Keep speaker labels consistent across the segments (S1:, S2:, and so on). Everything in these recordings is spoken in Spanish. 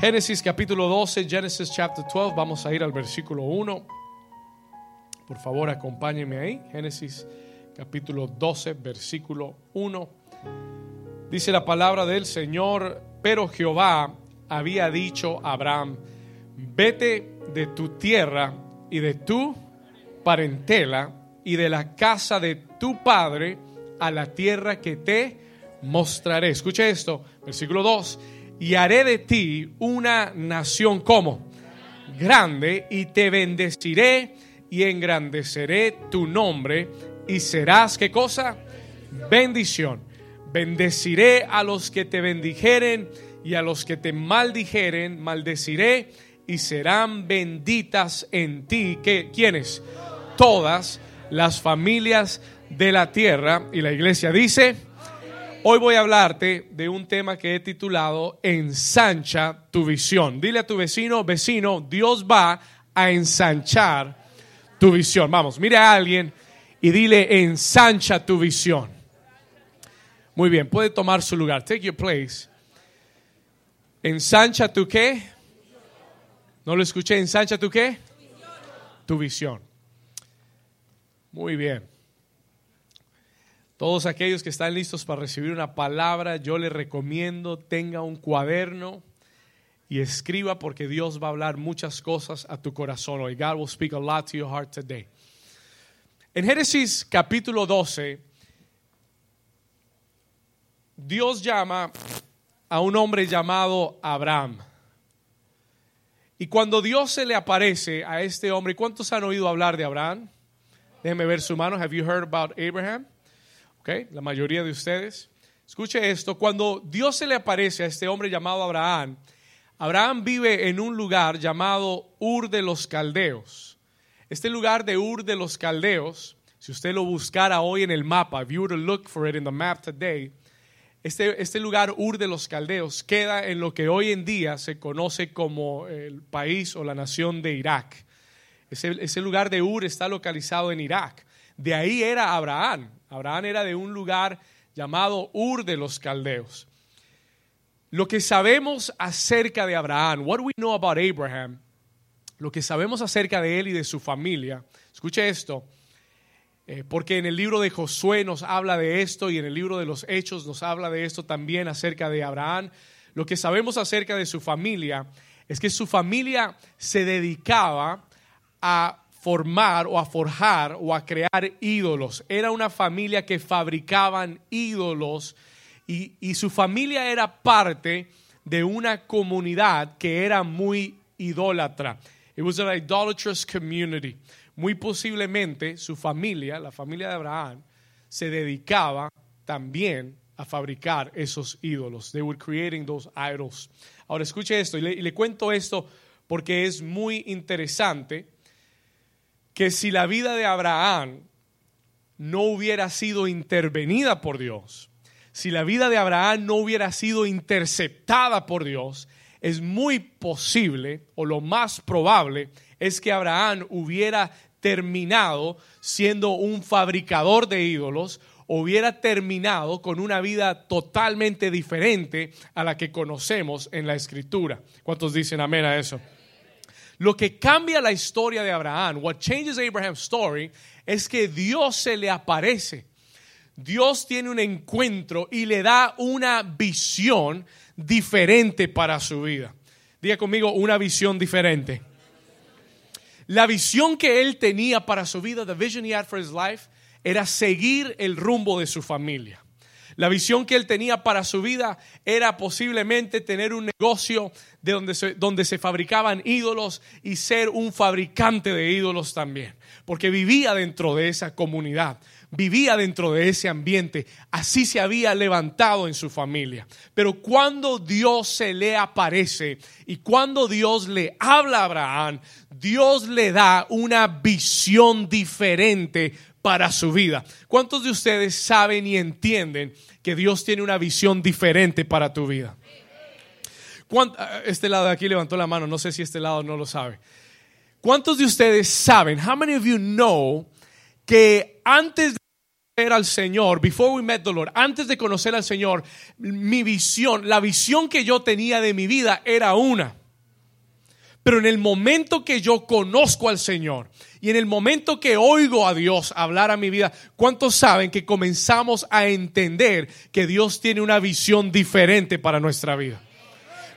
S1: Génesis capítulo 12, Genesis chapter 12, vamos a ir al versículo 1. Por favor, acompáñenme ahí. Génesis capítulo 12, versículo 1. Dice la palabra del Señor, pero Jehová había dicho a Abraham, vete de tu tierra y de tu parentela y de la casa de tu padre a la tierra que te mostraré. Escuche esto, versículo 2 y haré de ti una nación como grande y te bendeciré y engrandeceré tu nombre y serás qué cosa? Bendición. Bendeciré a los que te bendijeren y a los que te maldijeren, maldeciré y serán benditas en ti. ¿Qué, ¿Quiénes? Todas las familias de la tierra. Y la iglesia dice, Hoy voy a hablarte de un tema que he titulado Ensancha tu visión. Dile a tu vecino, vecino, Dios va a ensanchar tu visión. Vamos, mire a alguien y dile, ensancha tu visión. Muy bien, puede tomar su lugar. Take your place. Ensancha tu qué? No lo escuché. Ensancha tu qué? Tu visión. Muy bien. Todos aquellos que están listos para recibir una palabra, yo les recomiendo tenga un cuaderno y escriba porque Dios va a hablar muchas cosas a tu corazón hoy. God will speak a lot to your heart today. En Génesis capítulo 12, Dios llama a un hombre llamado Abraham. Y cuando Dios se le aparece a este hombre, ¿cuántos han oído hablar de Abraham? Déjenme ver su mano. Have you heard about Abraham? La mayoría de ustedes. Escuche esto, cuando Dios se le aparece a este hombre llamado Abraham, Abraham vive en un lugar llamado Ur de los Caldeos. Este lugar de Ur de los Caldeos, si usted lo buscara hoy en el mapa, if you were to look for it in the map today, este, este lugar Ur de los Caldeos queda en lo que hoy en día se conoce como el país o la nación de Irak. Ese, ese lugar de Ur está localizado en Irak. De ahí era Abraham. Abraham era de un lugar llamado Ur de los Caldeos. Lo que sabemos acerca de Abraham, what we know about Abraham, lo que sabemos acerca de él y de su familia, escuche esto, eh, porque en el libro de Josué nos habla de esto y en el libro de los Hechos nos habla de esto también acerca de Abraham. Lo que sabemos acerca de su familia es que su familia se dedicaba a formar o a forjar o a crear ídolos. Era una familia que fabricaban ídolos y, y, su familia era parte de una comunidad que era muy idólatra. It was an idolatrous community. Muy posiblemente su familia, la familia de Abraham, se dedicaba también a fabricar esos ídolos. They were creating those idols. Ahora escuche esto y le, y le cuento esto porque es muy interesante que si la vida de Abraham no hubiera sido intervenida por Dios, si la vida de Abraham no hubiera sido interceptada por Dios, es muy posible, o lo más probable, es que Abraham hubiera terminado siendo un fabricador de ídolos, hubiera terminado con una vida totalmente diferente a la que conocemos en la escritura. ¿Cuántos dicen amén a eso? Lo que cambia la historia de Abraham, what changes Abraham's story, es que Dios se le aparece. Dios tiene un encuentro y le da una visión diferente para su vida. Diga conmigo, una visión diferente. La visión que él tenía para su vida, the vision he had for his life, era seguir el rumbo de su familia. La visión que él tenía para su vida era posiblemente tener un negocio de donde se, donde se fabricaban ídolos y ser un fabricante de ídolos también. Porque vivía dentro de esa comunidad vivía dentro de ese ambiente, así se había levantado en su familia. Pero cuando Dios se le aparece y cuando Dios le habla a Abraham, Dios le da una visión diferente para su vida. ¿Cuántos de ustedes saben y entienden que Dios tiene una visión diferente para tu vida? Ah, este lado de aquí levantó la mano, no sé si este lado no lo sabe. ¿Cuántos de ustedes saben, how many of you know, que antes de conocer al Señor, before we met the Lord, antes de conocer al Señor, mi visión, la visión que yo tenía de mi vida era una. Pero en el momento que yo conozco al Señor y en el momento que oigo a Dios hablar a mi vida, ¿cuántos saben que comenzamos a entender que Dios tiene una visión diferente para nuestra vida?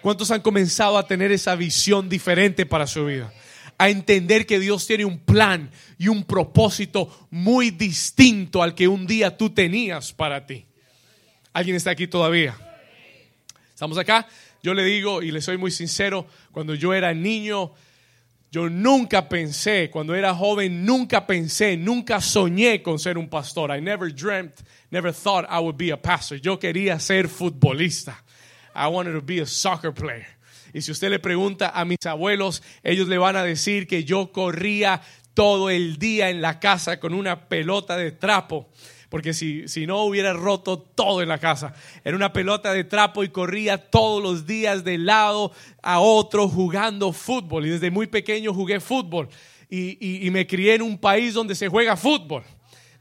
S1: ¿Cuántos han comenzado a tener esa visión diferente para su vida? A entender que Dios tiene un plan y un propósito muy distinto al que un día tú tenías para ti. ¿Alguien está aquí todavía? ¿Estamos acá? Yo le digo y le soy muy sincero, cuando yo era niño, yo nunca pensé, cuando era joven, nunca pensé, nunca soñé con ser un pastor. I never dreamt, never thought I would be a pastor. Yo quería ser futbolista. I wanted to be a soccer player. Y si usted le pregunta a mis abuelos, ellos le van a decir que yo corría todo el día en la casa con una pelota de trapo porque si, si no hubiera roto todo en la casa. Era una pelota de trapo y corría todos los días de lado a otro jugando fútbol. Y desde muy pequeño jugué fútbol. Y, y me crié en un país donde se juega fútbol,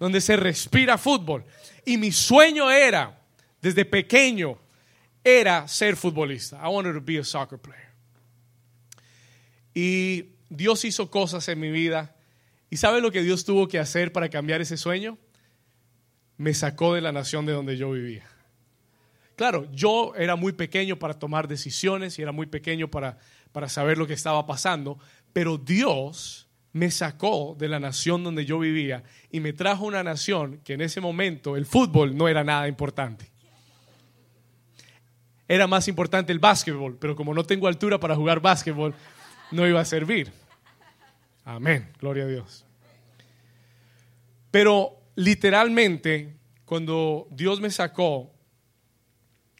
S1: donde se respira fútbol. Y mi sueño era, desde pequeño, era ser futbolista. I wanted to be a soccer player. Y Dios hizo cosas en mi vida. ¿Y sabe lo que Dios tuvo que hacer para cambiar ese sueño? Me sacó de la nación de donde yo vivía. Claro, yo era muy pequeño para tomar decisiones y era muy pequeño para, para saber lo que estaba pasando, pero Dios me sacó de la nación donde yo vivía y me trajo una nación que en ese momento el fútbol no era nada importante. Era más importante el básquetbol, pero como no tengo altura para jugar básquetbol, no iba a servir. Amén, gloria a Dios. Pero literalmente, cuando Dios me sacó,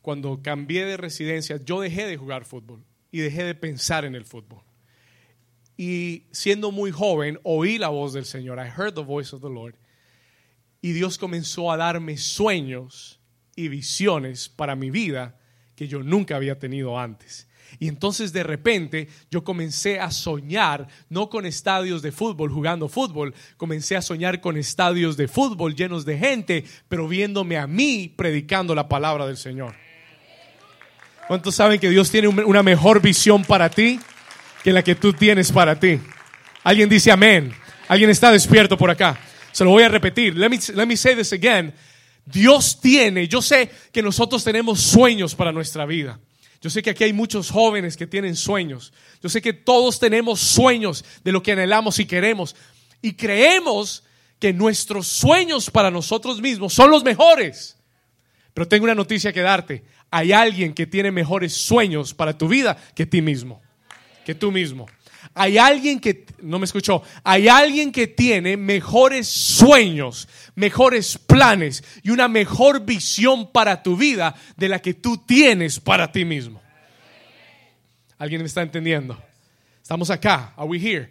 S1: cuando cambié de residencia, yo dejé de jugar fútbol y dejé de pensar en el fútbol. Y siendo muy joven, oí la voz del Señor. I heard the voice of the Lord. Y Dios comenzó a darme sueños y visiones para mi vida que yo nunca había tenido antes. Y entonces de repente yo comencé a soñar, no con estadios de fútbol, jugando fútbol, comencé a soñar con estadios de fútbol llenos de gente, pero viéndome a mí predicando la palabra del Señor. ¿Cuántos saben que Dios tiene una mejor visión para ti que la que tú tienes para ti? Alguien dice amén. Alguien está despierto por acá. Se lo voy a repetir. Let me, let me say this again. Dios tiene, yo sé que nosotros tenemos sueños para nuestra vida. Yo sé que aquí hay muchos jóvenes que tienen sueños. Yo sé que todos tenemos sueños de lo que anhelamos y queremos. Y creemos que nuestros sueños para nosotros mismos son los mejores. Pero tengo una noticia que darte. Hay alguien que tiene mejores sueños para tu vida que ti mismo. Que tú mismo. Hay alguien que, no me escuchó, hay alguien que tiene mejores sueños, mejores planes y una mejor visión para tu vida de la que tú tienes para ti mismo. ¿Alguien me está entendiendo? Estamos acá, are we here?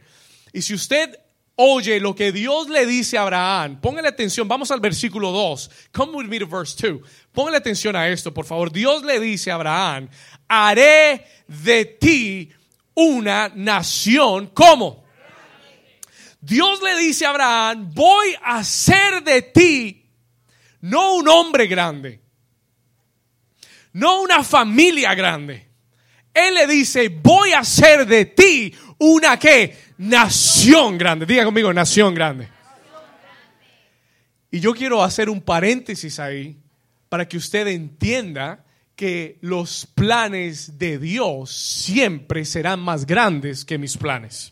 S1: Y si usted oye lo que Dios le dice a Abraham, póngale atención, vamos al versículo 2. Come with me to verse 2. Póngale atención a esto, por favor. Dios le dice a Abraham, haré de ti una nación. ¿Cómo? Dios le dice a Abraham, voy a hacer de ti no un hombre grande, no una familia grande. Él le dice, voy a hacer de ti una que nación grande. Diga conmigo, nación grande. Y yo quiero hacer un paréntesis ahí para que usted entienda que los planes de Dios siempre serán más grandes que mis planes.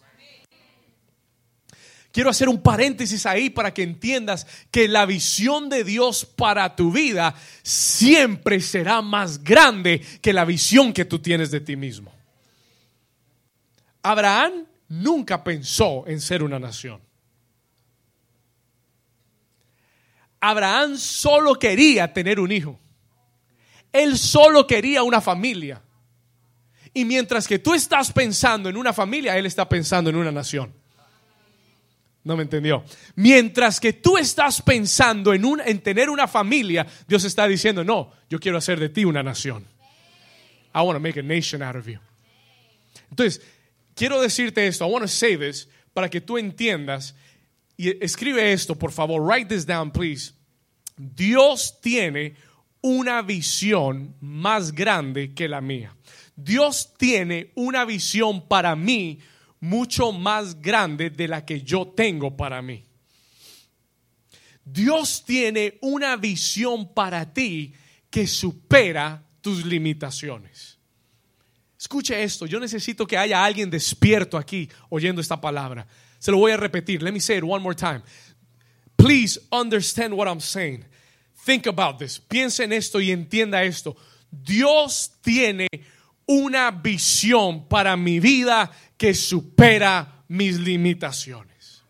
S1: Quiero hacer un paréntesis ahí para que entiendas que la visión de Dios para tu vida siempre será más grande que la visión que tú tienes de ti mismo. Abraham nunca pensó en ser una nación. Abraham solo quería tener un hijo. Él solo quería una familia. Y mientras que tú estás pensando en una familia, Él está pensando en una nación. No me entendió. Mientras que tú estás pensando en, un, en tener una familia, Dios está diciendo, no, yo quiero hacer de ti una nación. I want to make a nation out of you. Entonces, quiero decirte esto. I want to say this para que tú entiendas. Y escribe esto, por favor. Write this down, please. Dios tiene una visión más grande que la mía. Dios tiene una visión para mí mucho más grande de la que yo tengo para mí. Dios tiene una visión para ti que supera tus limitaciones. Escuche esto, yo necesito que haya alguien despierto aquí oyendo esta palabra. Se lo voy a repetir. Let me say it one more time. Please understand what I'm saying. Think about this. Piensa en esto y entienda esto. Dios tiene una visión para mi vida que supera mis limitaciones.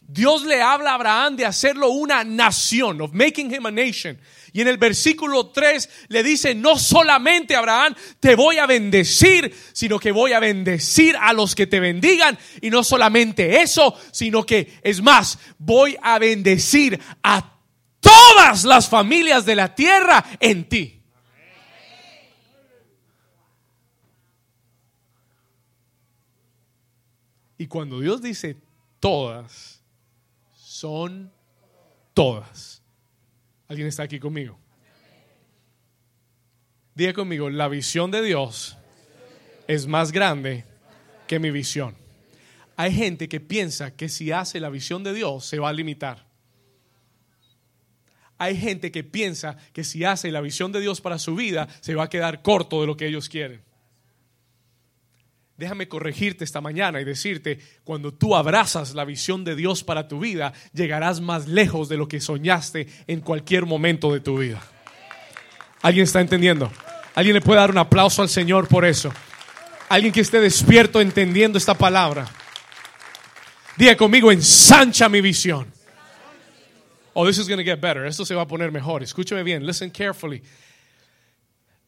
S1: Dios le habla a Abraham de hacerlo una nación, of making him a nation. Y en el versículo 3 le dice, no solamente Abraham te voy a bendecir, sino que voy a bendecir a los que te bendigan. Y no solamente eso, sino que es más, voy a bendecir a todas las familias de la tierra en ti. Y cuando Dios dice todas, son todas. ¿Alguien está aquí conmigo? Diga conmigo, la visión de Dios es más grande que mi visión. Hay gente que piensa que si hace la visión de Dios se va a limitar. Hay gente que piensa que si hace la visión de Dios para su vida se va a quedar corto de lo que ellos quieren. Déjame corregirte esta mañana y decirte, cuando tú abrazas la visión de Dios para tu vida, llegarás más lejos de lo que soñaste en cualquier momento de tu vida. ¿Alguien está entendiendo? ¿Alguien le puede dar un aplauso al Señor por eso? ¿Alguien que esté despierto entendiendo esta palabra? Diga conmigo, ensancha mi visión. Oh, this is going to get better. Esto se va a poner mejor. Escúchame bien. Listen carefully.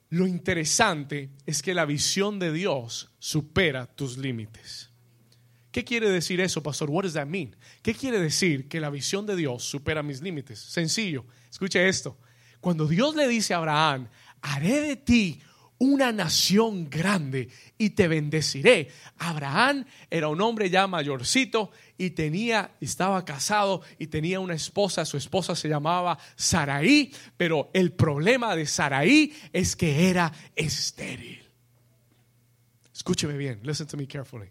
S1: Lo interesante es que la visión de Dios supera tus límites. ¿Qué quiere decir eso, pastor? What does that mean? ¿Qué quiere decir que la visión de Dios supera mis límites? Sencillo. Escuche esto. Cuando Dios le dice a Abraham, haré de ti una nación grande y te bendeciré. Abraham era un hombre ya mayorcito y tenía, estaba casado y tenía una esposa, su esposa se llamaba Saraí, pero el problema de Saraí es que era estéril. Escúcheme bien, listen to me carefully.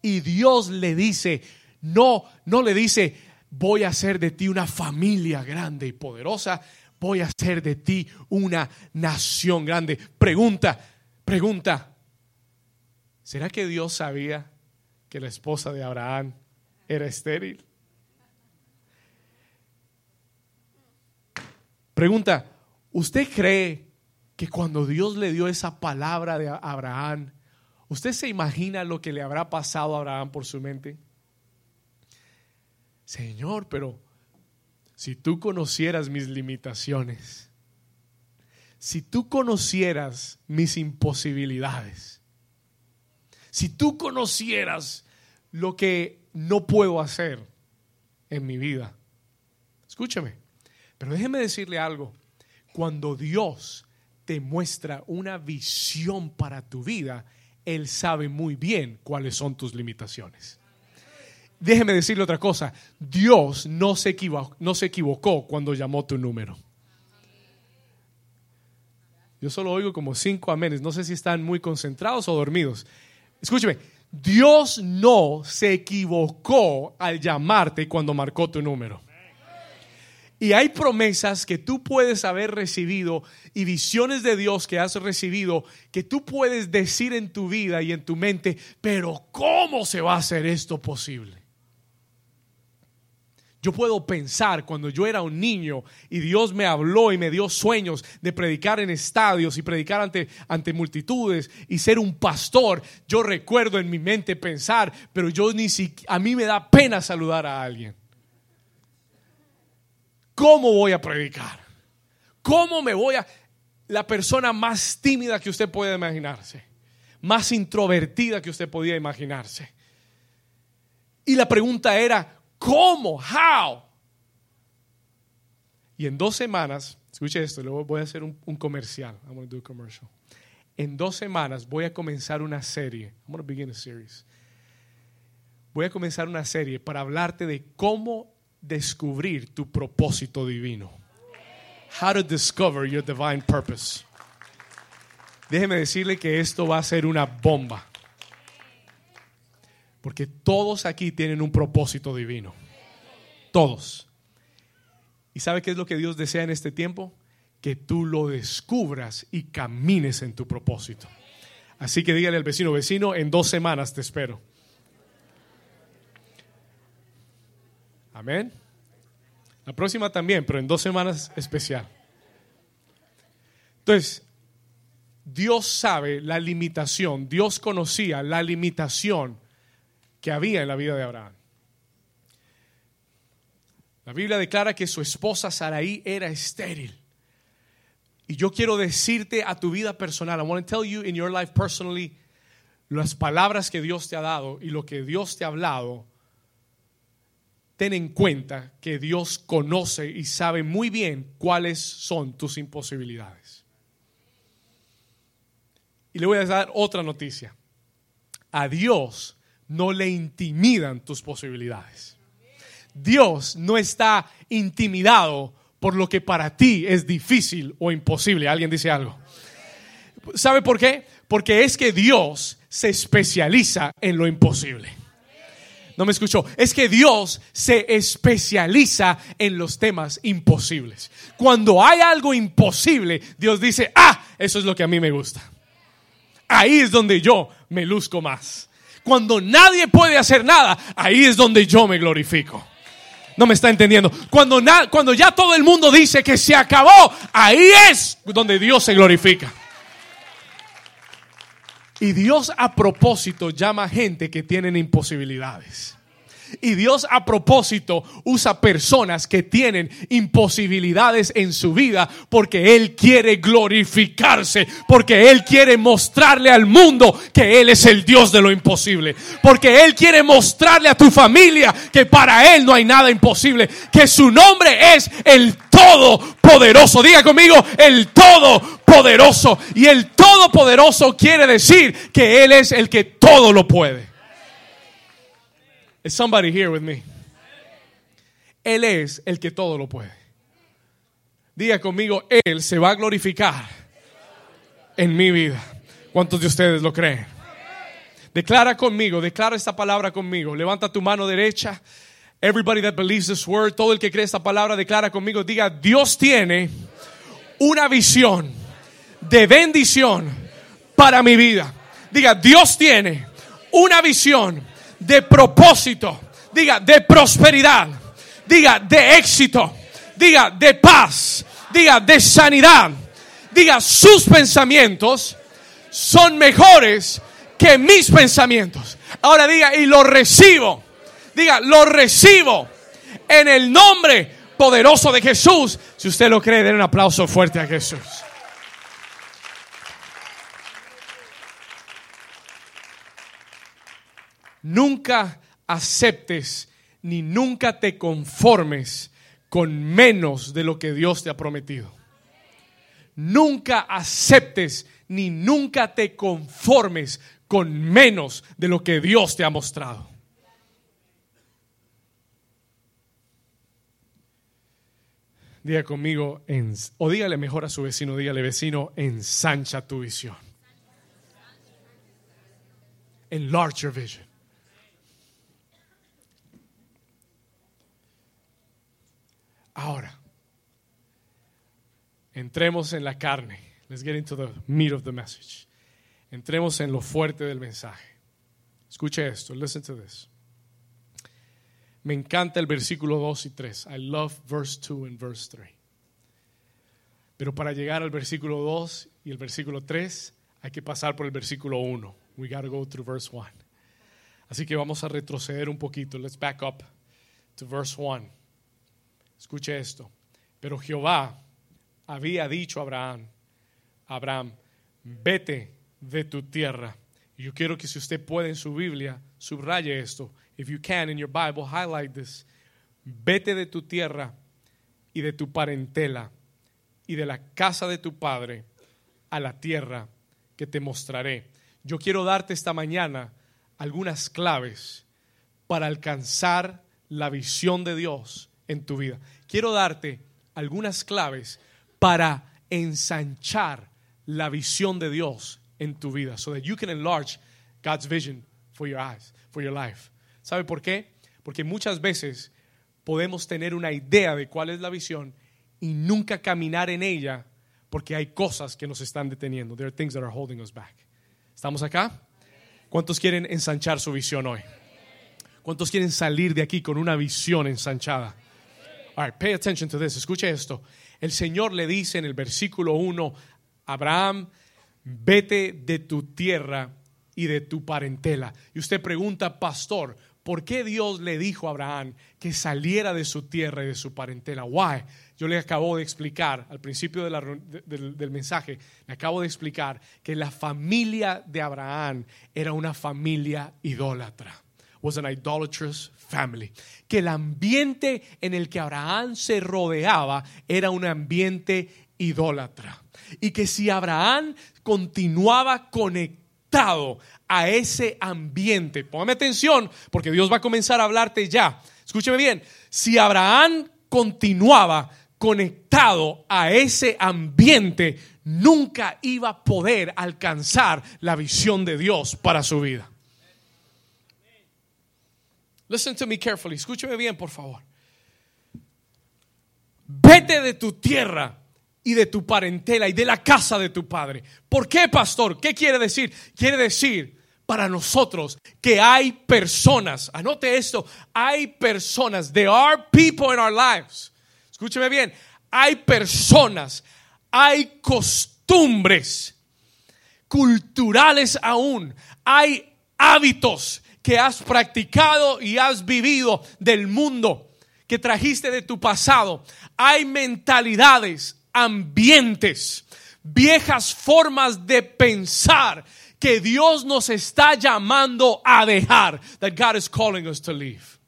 S1: Y Dios le dice, no, no le dice, voy a hacer de ti una familia grande y poderosa voy a hacer de ti una nación grande. Pregunta, pregunta, ¿será que Dios sabía que la esposa de Abraham era estéril? Pregunta, ¿usted cree que cuando Dios le dio esa palabra de Abraham, ¿usted se imagina lo que le habrá pasado a Abraham por su mente? Señor, pero si tú conocieras mis limitaciones, si tú conocieras mis imposibilidades, si tú conocieras lo que no puedo hacer en mi vida, escúchame, pero déjeme decirle algo, cuando Dios te muestra una visión para tu vida, Él sabe muy bien cuáles son tus limitaciones déjeme decirle otra cosa, Dios no se, equivocó, no se equivocó cuando llamó tu número. Yo solo oigo como cinco amenes, no sé si están muy concentrados o dormidos. Escúcheme, Dios no se equivocó al llamarte cuando marcó tu número. Y hay promesas que tú puedes haber recibido y visiones de Dios que has recibido que tú puedes decir en tu vida y en tu mente, pero ¿cómo se va a hacer esto posible? Yo puedo pensar cuando yo era un niño y Dios me habló y me dio sueños de predicar en estadios y predicar ante, ante multitudes y ser un pastor. Yo recuerdo en mi mente pensar, pero yo ni siquiera, a mí me da pena saludar a alguien. ¿Cómo voy a predicar? ¿Cómo me voy a... La persona más tímida que usted puede imaginarse, más introvertida que usted podía imaginarse. Y la pregunta era, ¿Cómo? How? Y en dos semanas, escuche esto, luego voy a hacer un, comercial. I'm going do a commercial. En dos semanas voy a comenzar una serie. I'm going to begin a series. Voy a comenzar una serie para hablarte de cómo descubrir tu propósito divino. How to discover your divine purpose. Déjeme decirle que esto va a ser una bomba. Porque todos aquí tienen un propósito divino. Todos. ¿Y sabe qué es lo que Dios desea en este tiempo? Que tú lo descubras y camines en tu propósito. Así que dígale al vecino, vecino, en dos semanas te espero. Amén. La próxima también, pero en dos semanas especial. Entonces, Dios sabe la limitación, Dios conocía la limitación que había en la vida de Abraham. La Biblia declara que su esposa Saraí era estéril. Y yo quiero decirte a tu vida personal, I want to tell you in your life personally, las palabras que Dios te ha dado y lo que Dios te ha hablado, ten en cuenta que Dios conoce y sabe muy bien cuáles son tus imposibilidades. Y le voy a dar otra noticia. A Dios no le intimidan tus posibilidades. Dios no está intimidado por lo que para ti es difícil o imposible. ¿Alguien dice algo? ¿Sabe por qué? Porque es que Dios se especializa en lo imposible. No me escuchó. Es que Dios se especializa en los temas imposibles. Cuando hay algo imposible, Dios dice, ah, eso es lo que a mí me gusta. Ahí es donde yo me luzco más. Cuando nadie puede hacer nada, ahí es donde yo me glorifico. No me está entendiendo. Cuando, cuando ya todo el mundo dice que se acabó, ahí es donde Dios se glorifica. Y Dios a propósito llama gente que tienen imposibilidades. Y Dios a propósito usa personas que tienen imposibilidades en su vida porque Él quiere glorificarse, porque Él quiere mostrarle al mundo que Él es el Dios de lo imposible, porque Él quiere mostrarle a tu familia que para Él no hay nada imposible, que su nombre es el Todopoderoso. Diga conmigo, el Todopoderoso. Y el Todopoderoso quiere decir que Él es el que todo lo puede. Is somebody here with me? Él es el que todo lo puede. Diga conmigo, Él se va a glorificar en mi vida. ¿Cuántos de ustedes lo creen? Declara conmigo, declara esta palabra conmigo. Levanta tu mano derecha. Everybody that believes this word, todo el que cree esta palabra, declara conmigo. Diga, Dios tiene una visión de bendición para mi vida. Diga, Dios tiene una visión de propósito, diga de prosperidad, diga de éxito, diga de paz, diga de sanidad, diga sus pensamientos son mejores que mis pensamientos. Ahora diga, y lo recibo, diga, lo recibo en el nombre poderoso de Jesús. Si usted lo cree, den un aplauso fuerte a Jesús. Nunca aceptes ni nunca te conformes con menos de lo que Dios te ha prometido. Nunca aceptes ni nunca te conformes con menos de lo que Dios te ha mostrado. Diga conmigo, o dígale mejor a su vecino, dígale vecino, ensancha tu visión. Enlarge your vision. Ahora, entremos en la carne. Let's get into the meat of the message. Entremos en lo fuerte del mensaje. Escuche esto, listen to this. Me encanta el versículo 2 y 3. I love verse 2 and verse 3. Pero para llegar al versículo 2 y el versículo 3 hay que pasar por el versículo 1. We got to go through verse 1. Así que vamos a retroceder un poquito. Let's back up to verse 1. Escuche esto. Pero Jehová había dicho a Abraham, Abraham, vete de tu tierra. yo quiero que si usted puede en su Biblia, subraye esto. If you can in your Bible, highlight this. Vete de tu tierra y de tu parentela y de la casa de tu padre a la tierra que te mostraré. Yo quiero darte esta mañana algunas claves para alcanzar la visión de Dios en tu vida. Quiero darte algunas claves para ensanchar la visión de Dios en tu vida, so that you can enlarge God's vision for your eyes, for your life. ¿Sabe por qué? Porque muchas veces podemos tener una idea de cuál es la visión y nunca caminar en ella porque hay cosas que nos están deteniendo. There are things that are holding us back. ¿Estamos acá? ¿Cuántos quieren ensanchar su visión hoy? ¿Cuántos quieren salir de aquí con una visión ensanchada? All pay attention to this. Escuche esto. El Señor le dice en el versículo 1, Abraham, vete de tu tierra y de tu parentela. Y usted pregunta, pastor, ¿por qué Dios le dijo a Abraham que saliera de su tierra y de su parentela? Why? Yo le acabo de explicar al principio del, del mensaje, le acabo de explicar que la familia de Abraham era una familia idólatra. Was an idolatrous family. Que el ambiente en el que Abraham se rodeaba era un ambiente idólatra. Y que si Abraham continuaba conectado a ese ambiente, póngame atención, porque Dios va a comenzar a hablarte ya. Escúcheme bien, si Abraham continuaba conectado a ese ambiente, nunca iba a poder alcanzar la visión de Dios para su vida. Listen to me carefully. Escúcheme bien, por favor. Vete de tu tierra y de tu parentela y de la casa de tu padre. ¿Por qué, pastor? ¿Qué quiere decir? Quiere decir para nosotros que hay personas, anote esto, hay personas, there are people in our lives. Escúcheme bien, hay personas, hay costumbres culturales aún, hay hábitos que has practicado y has vivido del mundo, que trajiste de tu pasado. Hay mentalidades, ambientes, viejas formas de pensar que Dios nos está llamando a dejar. That God is calling us to leave.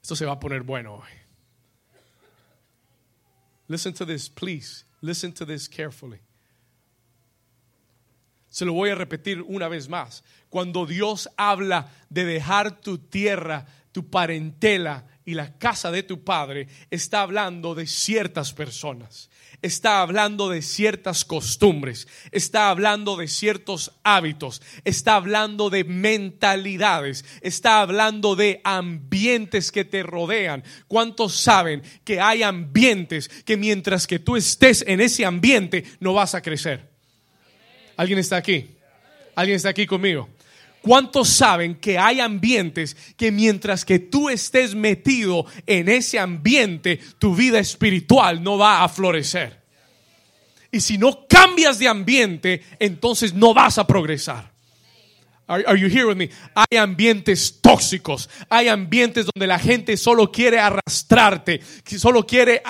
S1: Esto se va a poner bueno hoy. Listen to this, please. Listen to this carefully. Se lo voy a repetir una vez más. Cuando Dios habla de dejar tu tierra, tu parentela y la casa de tu padre, está hablando de ciertas personas, está hablando de ciertas costumbres, está hablando de ciertos hábitos, está hablando de mentalidades, está hablando de ambientes que te rodean. ¿Cuántos saben que hay ambientes que mientras que tú estés en ese ambiente no vas a crecer? ¿Alguien está aquí? ¿Alguien está aquí conmigo? ¿Cuántos saben que hay ambientes que mientras que tú estés metido en ese ambiente, tu vida espiritual no va a florecer? Y si no cambias de ambiente, entonces no vas a progresar. Are, you here with me? Hay ambientes tóxicos, hay ambientes donde la gente solo quiere arrastrarte, solo quiere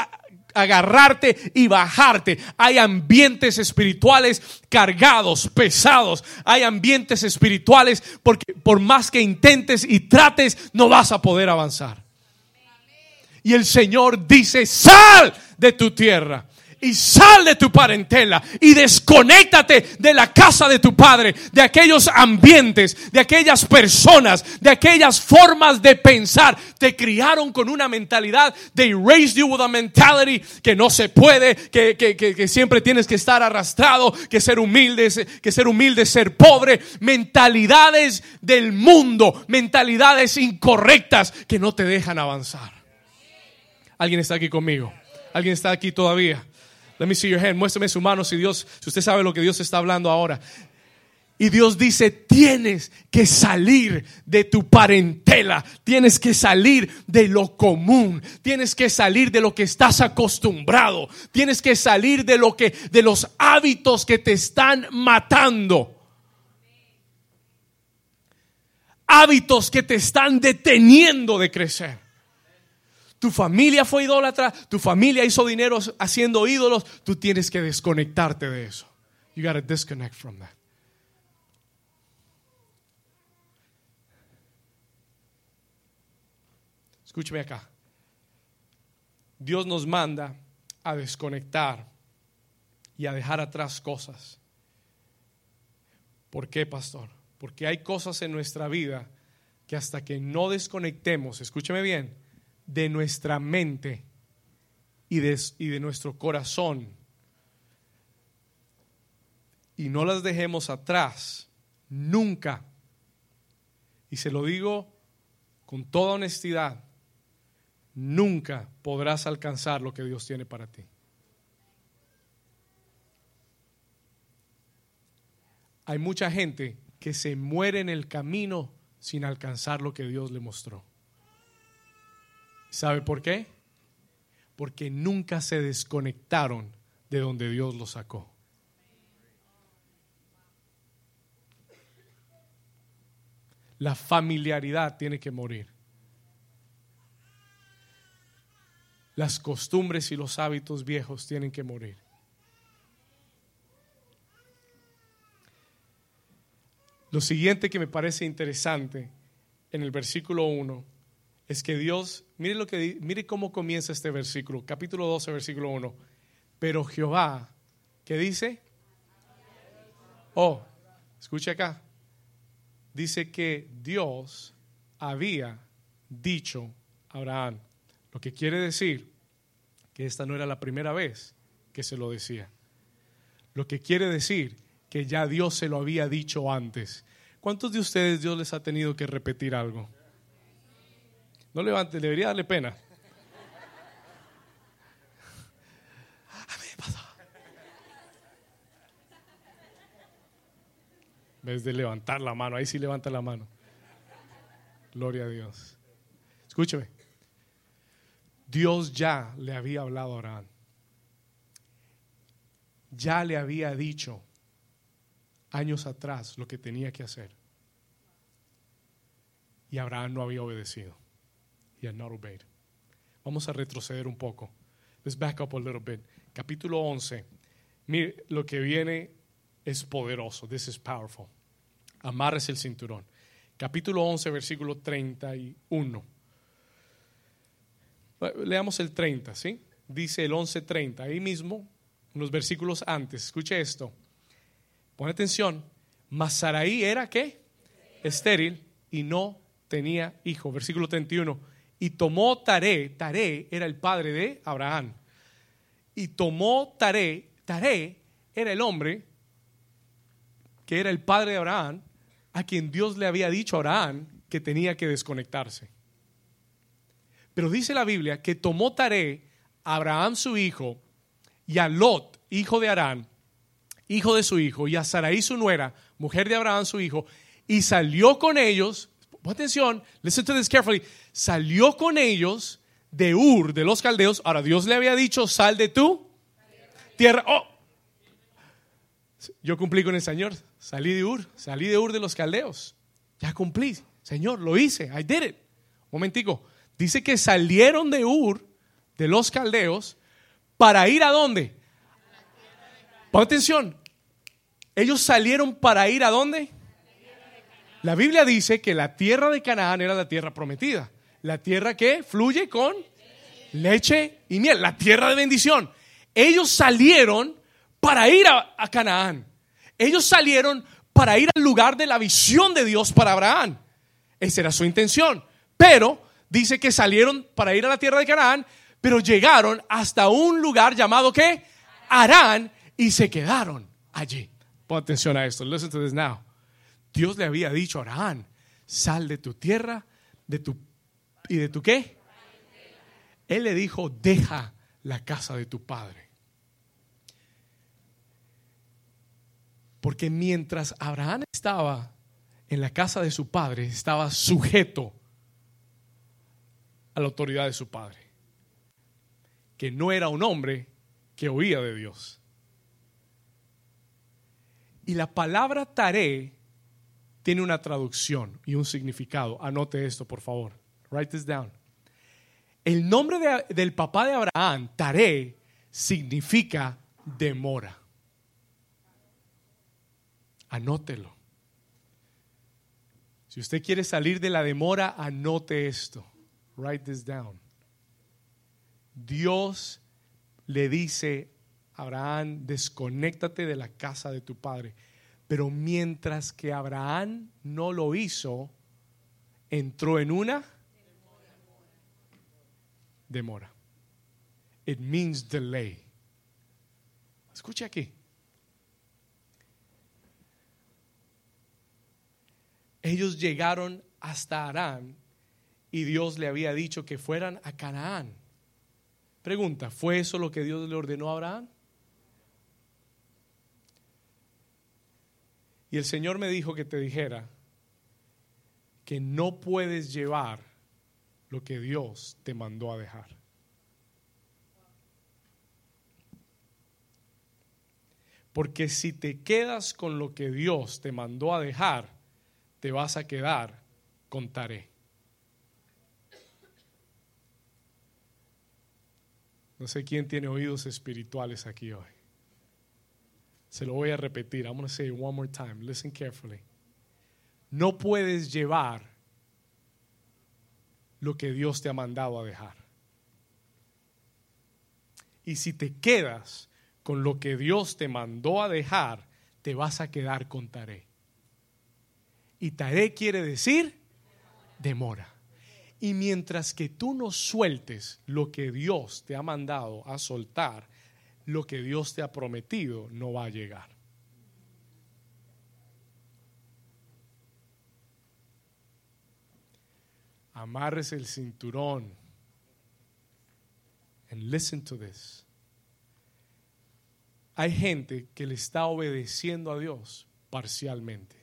S1: agarrarte y bajarte. Hay ambientes espirituales cargados, pesados. Hay ambientes espirituales porque por más que intentes y trates, no vas a poder avanzar. Y el Señor dice, sal de tu tierra y sal de tu parentela y desconéctate de la casa de tu padre, de aquellos ambientes, de aquellas personas, de aquellas formas de pensar. Te criaron con una mentalidad, they raised you with a mentality que no se puede, que, que, que, que siempre tienes que estar arrastrado, que ser humilde, que ser humilde, ser pobre, mentalidades del mundo, mentalidades incorrectas que no te dejan avanzar. ¿Alguien está aquí conmigo? ¿Alguien está aquí todavía? Let me see your hand. Muéstrame su mano si Dios, si usted sabe lo que Dios está hablando ahora. Y Dios dice, tienes que salir de tu parentela, tienes que salir de lo común, tienes que salir de lo que estás acostumbrado, tienes que salir de lo que de los hábitos que te están matando. Hábitos que te están deteniendo de crecer. Tu familia fue idólatra, tu familia hizo dinero haciendo ídolos, tú tienes que desconectarte de eso. You got to disconnect from that. Escúcheme acá. Dios nos manda a desconectar y a dejar atrás cosas. ¿Por qué, pastor? Porque hay cosas en nuestra vida que hasta que no desconectemos, escúcheme bien, de nuestra mente y de, nuestro corazón y no las dejemos atrás, nunca, y se lo digo con toda honestidad, nunca podrás alcanzar lo que Dios tiene para ti. Hay mucha gente que se muere en el camino sin alcanzar lo que Dios le mostró. ¿Sabe por qué? Porque nunca se desconectaron de donde Dios los sacó. La familiaridad tiene que morir. Las costumbres y los hábitos viejos tienen que morir. Lo siguiente que me parece interesante en el versículo 1 es que Dios, mire lo que mire cómo comienza este versículo, capítulo 12, versículo 1. Pero Jehová, ¿qué dice? Oh, escuche acá. Dice que Dios había dicho a Abraham, lo que quiere decir que esta no era la primera vez que se lo decía. Lo que quiere decir que ya Dios se lo había dicho antes. ¿Cuántos de ustedes Dios les ha tenido que repetir algo? No levante, debería darle pena. En vez de levantar la mano, ahí sí levanta la mano. Gloria a Dios. Escúcheme. Dios ya le había hablado a Abraham. Ya le había dicho años atrás lo que tenía que hacer. Y Abraham no había obedecido. He had not. Vamos a retroceder un poco. Let's back up a little bit. Capítulo 11. Mire, lo que viene es poderoso. This is powerful. Amarres el cinturón. Capítulo 11, versículo 31. Leamos el 30, ¿sí? Dice el 11:30. Ahí mismo, unos versículos antes. Escuche esto. Pon atención. Masaraí era qué? Estéril y no tenía hijo. Versículo 31. Y tomó Taré, Taré era el padre de Abraham. Y tomó Taré, Taré era el hombre que era el padre de Abraham, a quien Dios le había dicho a Abraham que tenía que desconectarse. Pero dice la Biblia que tomó Taré a Abraham su hijo y a Lot, hijo de Arán, hijo de su hijo, y a Sarai su nuera, mujer de Abraham su hijo, y salió con ellos, pon atención, listen to this carefully, salió con ellos de Ur, de los caldeos. Ahora Dios le había dicho, sal de tu tierra. Oh, yo cumplí con el Señor, salí de Ur, salí de Ur de los caldeos. Ya cumplí, Señor, lo hice, I did it. momentico, dice que salieron de Ur, de los caldeos, para ir a dónde? Pon atención. Ellos salieron para ir a dónde? La Biblia dice que la tierra de Canaán era la tierra prometida. La tierra que fluye con leche y miel. La tierra de bendición. Ellos salieron para ir a, Canaán. Ellos salieron para ir al lugar de la visión de Dios para Abraham. Esa era su intención. Pero dice que salieron para ir a la tierra de Canaán, pero llegaron hasta un lugar llamado ¿qué? Arán y se quedaron allí. Pon atención a esto. Listen to this now. Dios le había dicho a Abraham, sal de tu tierra, de tu y de tu qué? Él le dijo, deja la casa de tu padre. Porque mientras Abraham estaba en la casa de su padre, estaba sujeto a la autoridad de su padre, que no era un hombre que oía de Dios. Y la palabra taré tiene una traducción y un significado. Anote esto, por favor. Write this down. El nombre del papá de Abraham, Taré, significa demora. Anótelo. Si usted quiere salir de la demora, anote esto. Write this down. Dios le dice Abraham, desconéctate de la casa de tu padre. Pero mientras que Abraham no lo hizo, entró en una demora. It means delay. Escuche aquí. Ellos llegaron hasta Arán y Dios le había dicho que fueran a Canaán. Pregunta, ¿fue eso lo que Dios le ordenó a Abraham? Y el Señor me dijo que te dijera que no puedes llevar lo que Dios te mandó a dejar. Porque si te quedas con lo que Dios te mandó a dejar, te vas a quedar con Taré. No sé quién tiene oídos espirituales aquí hoy. Se lo voy a repetir. I'm going to say it one more time. Listen carefully. No puedes llevar lo que Dios te ha mandado a dejar. Y si te quedas con lo que Dios te mandó a dejar, te vas a quedar con Taré. Y Taré quiere decir demora. Y mientras que tú no sueltes lo que Dios te ha mandado a soltar, lo que Dios te ha prometido no va a llegar. Amarres el cinturón. And listen to this. Hay gente que le está obedeciendo a Dios parcialmente.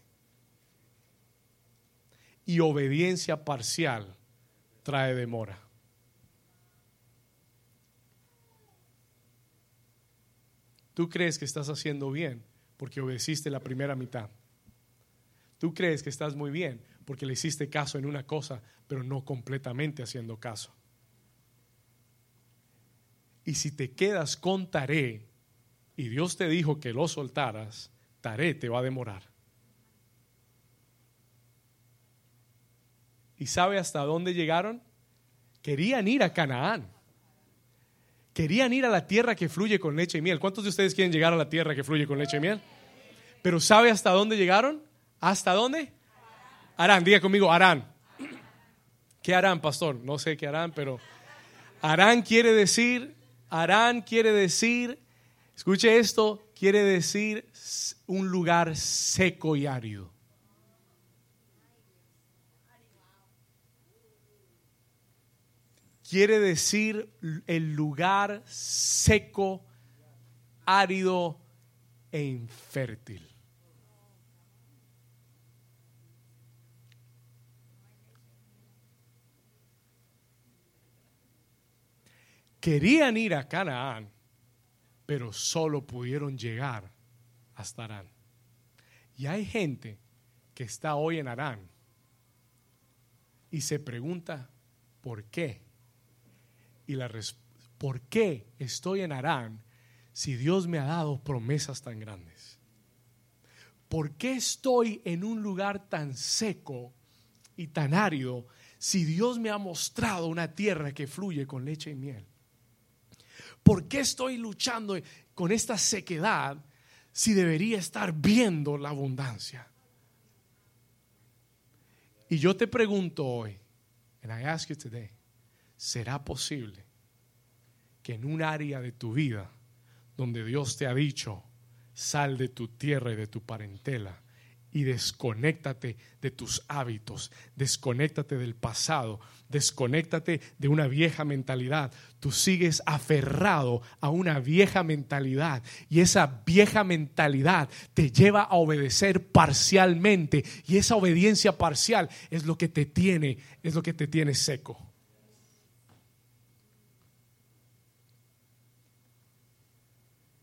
S1: Y obediencia parcial trae demora. Tú crees que estás haciendo bien porque obedeciste la primera mitad. Tú crees que estás muy bien porque le hiciste caso en una cosa, pero no completamente haciendo caso. Y si te quedas con Taré y Dios te dijo que lo soltaras, Taré te va a demorar. ¿Y sabe hasta dónde llegaron? Querían ir a Canaán. Querían ir a la tierra que fluye con leche y miel. ¿Cuántos de ustedes quieren llegar a la tierra que fluye con leche y miel? Pero ¿sabe hasta dónde llegaron? ¿Hasta dónde? Arán, diga conmigo, Arán. ¿Qué harán, pastor? No sé qué harán, pero Arán quiere decir, Arán quiere decir, escuche esto, quiere decir un lugar seco y árido. Quiere decir el lugar seco, árido e infértil. Querían ir a Canaán, pero solo pudieron llegar hasta Arán. Y hay gente que está hoy en Arán y se pregunta, ¿por qué? Y la ¿por qué estoy en Arán si Dios me ha dado promesas tan grandes? ¿Por qué estoy en un lugar tan seco y tan árido si Dios me ha mostrado una tierra que fluye con leche y miel? ¿Por qué estoy luchando con esta sequedad si debería estar viendo la abundancia? Y yo te pregunto hoy, and I ask you ¿será posible que en un área de tu vida donde Dios te ha dicho, sal de tu tierra y de tu parentela y desconéctate de tus hábitos, desconéctate del pasado, desconéctate de una vieja mentalidad. Tú sigues aferrado a una vieja mentalidad y esa vieja mentalidad te lleva a obedecer parcialmente y esa obediencia parcial es lo que te tiene, es lo que te tiene seco.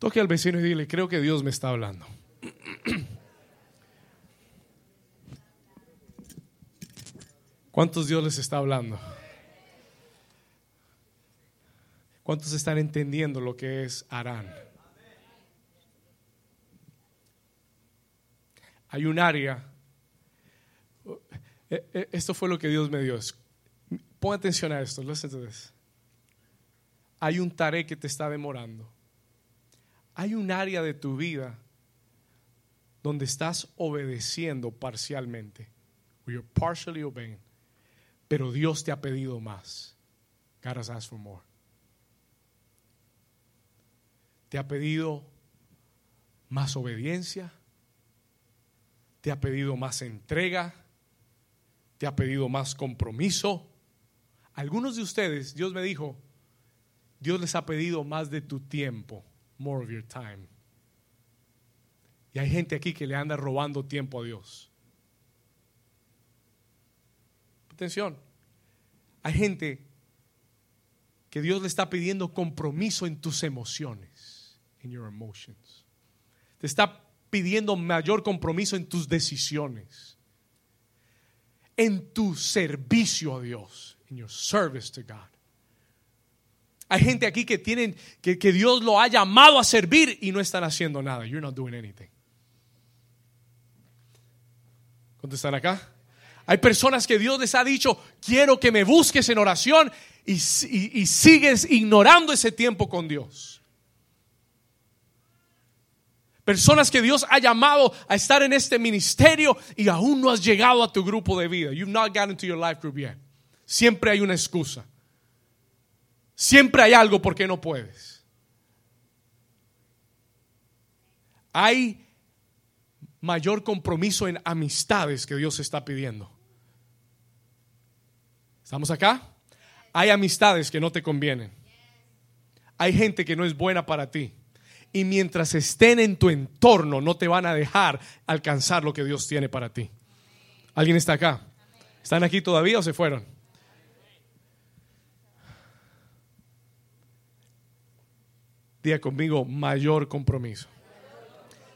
S1: Toque al vecino y dile, creo que Dios me está hablando. ¿Cuántos Dios les está hablando? ¿Cuántos están entendiendo lo que es Arán? Hay un área, eh, eh, esto fue lo que Dios me dio. Pon atención a esto, Hay un tare que te está demorando hay un área de tu vida donde estás obedeciendo parcialmente. You're partially obeying. Pero Dios te ha pedido más. God has for more. Te ha pedido más obediencia. Te ha pedido más entrega. Te ha pedido más compromiso. Algunos de ustedes, Dios me dijo, Dios les ha pedido más de tu tiempo, more of your time. Y hay gente aquí que le anda robando tiempo a Dios. Atención, hay gente que Dios le está pidiendo compromiso en tus emociones, in your emotions. Te está pidiendo mayor compromiso en tus decisiones, en tu servicio a Dios, in your service to God. Hay gente aquí que tienen que, Dios lo ha llamado a servir y no están haciendo nada. You're not doing anything. ¿Cuántos están acá? Hay personas que Dios les ha dicho, quiero que me busques en oración y, y- y sigues ignorando ese tiempo con Dios. Personas que Dios ha llamado a estar en este ministerio y aún no has llegado a tu grupo de vida. You've not gotten to your life group yet. Siempre hay una excusa. Siempre hay algo por qué no puedes. Hay mayor compromiso en amistades que Dios está pidiendo. ¿Estamos acá? Hay amistades que no te convienen. Hay gente que no es buena para ti. Y mientras estén en tu entorno, no te van a dejar alcanzar lo que Dios tiene para ti. ¿Alguien está acá? ¿Están aquí todavía o se fueron? Diga conmigo mayor compromiso.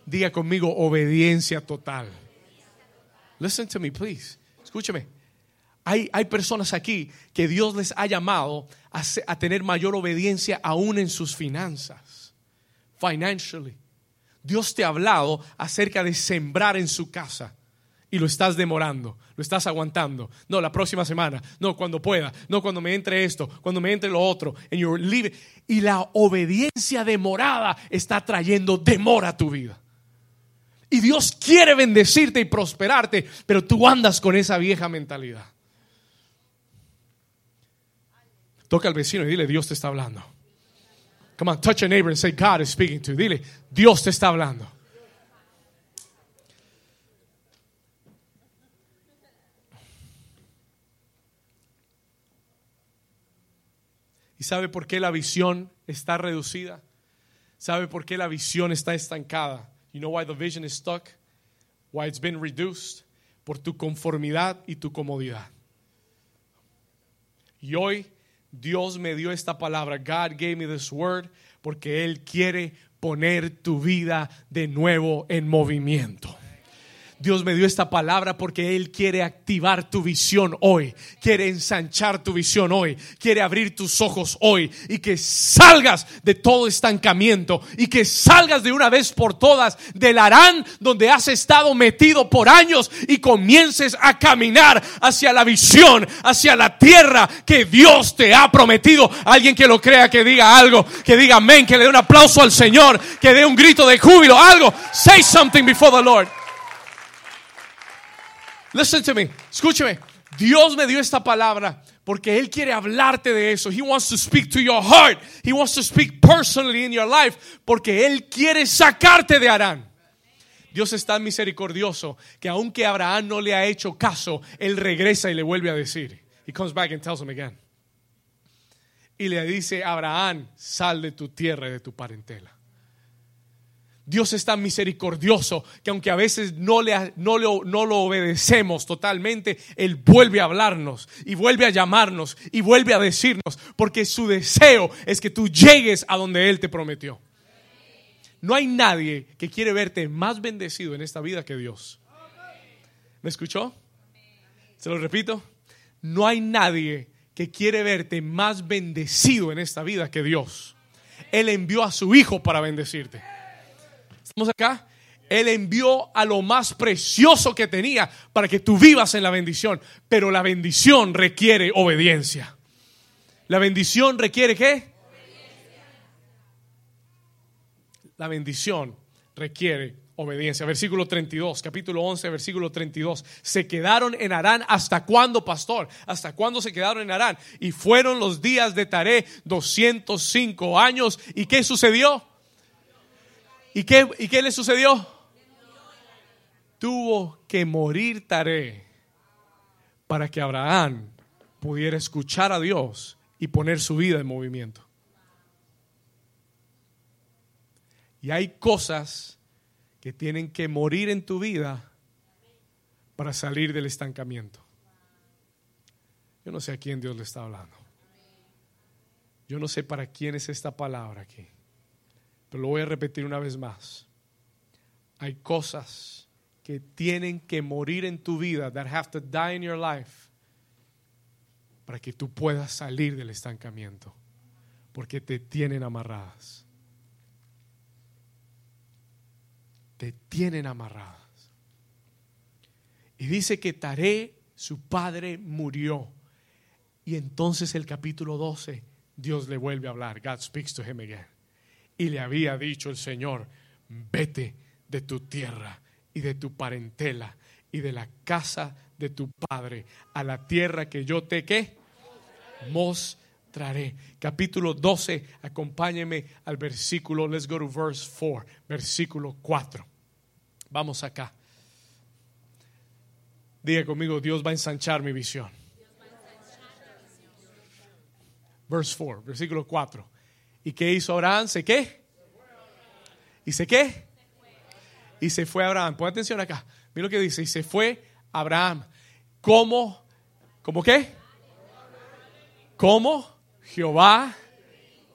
S1: Diga conmigo obediencia total. Listen to me, please. Escúcheme. Hay, hay personas aquí que Dios les ha llamado a, a tener mayor obediencia aún en sus finanzas. Financially. Dios te ha hablado acerca de sembrar en su casa y lo estás demorando, lo estás aguantando. No, la próxima semana, no, cuando pueda, no, cuando me entre esto, cuando me entre lo otro. And you're leaving. Y la obediencia demorada está trayendo demora a tu vida. Y Dios quiere bendecirte y prosperarte, pero tú andas con esa vieja mentalidad. Toca al vecino y dile, Dios te está hablando. Come on, touch a neighbor and say, God is speaking to you. Dile, Dios te está hablando. ¿Y sabe por qué la visión está reducida? ¿Sabe por qué la visión está estancada? You know why the vision is stuck? Why it's been reduced? Por tu conformidad y tu comodidad. Y hoy Dios me dio esta palabra. God gave me this word porque Él quiere poner tu vida de nuevo en movimiento. Dios me dio esta palabra porque Él quiere activar tu visión hoy, quiere ensanchar tu visión hoy, quiere abrir tus ojos hoy y que salgas de todo estancamiento y que salgas de una vez por todas del Arán donde has estado metido por años y comiences a caminar hacia la visión, hacia la tierra que Dios te ha prometido. Alguien que lo crea, que diga algo, que diga amén, que le dé un aplauso al Señor, que dé un grito de júbilo, algo. Say something before the Lord. Listen to me. Escúcheme. Dios me dio esta palabra porque Él quiere hablarte de eso. He wants to speak to your heart. He wants to speak personally in your life porque Él quiere sacarte de Arán. Dios es tan misericordioso que aunque Abraham no le ha hecho caso, Él regresa y le vuelve a decir. He comes back and tells him again. Y le dice, Abraham, sal de tu tierra y de tu parentela. Dios es tan misericordioso que aunque a veces no, le, no, no lo obedecemos totalmente, Él vuelve a hablarnos y vuelve a llamarnos y vuelve a decirnos, porque su deseo es que tú llegues a donde Él te prometió. No hay nadie que quiere verte más bendecido en esta vida que Dios. ¿Me escuchó? Se lo repito. No hay nadie que quiere verte más bendecido en esta vida que Dios. Él envió a su Hijo para bendecirte. ¿Estamos acá? Él envió a lo más precioso que tenía para que tú vivas en la bendición. Pero la bendición requiere obediencia. La bendición requiere qué? La bendición requiere obediencia. Versículo 32, capítulo 11, versículo 32. Se quedaron en Arán. ¿Hasta cuándo, pastor? ¿Hasta cuándo se quedaron en Arán? Y fueron los días de Taré 205 años. ¿Y qué sucedió? ¿Y qué, y qué le sucedió? Tuvo que morir Taré para que Abraham pudiera escuchar a Dios y poner su vida en movimiento. Y hay cosas que tienen que morir en tu vida para salir del estancamiento. Yo no sé a quién Dios le está hablando. Yo no sé para quién es esta palabra aquí. Lo voy a repetir una vez más. Hay cosas que tienen que morir en tu vida, that have to die in your life, para que tú puedas salir del estancamiento, porque te tienen amarradas. Te tienen amarradas. Y dice que Taré, su padre, murió. Y entonces el capítulo 12, Dios le vuelve a hablar. God speaks to him again. Y le había dicho el Señor, vete de tu tierra y de tu parentela y de la casa de tu padre a la tierra que yo te que mostraré. Capítulo 12, acompáñeme al versículo, let's go to verse 4, versículo 4. Vamos acá. Diga conmigo, Dios va a ensanchar mi visión. Verse 4, versículo 4. ¿Y qué hizo Abraham? ¿Se qué? ¿Y se qué? Y se fue Abraham. Pon atención acá. Mira lo que dice. Y se fue Abraham. ¿Cómo? ¿Cómo qué? ¿Cómo? Jehová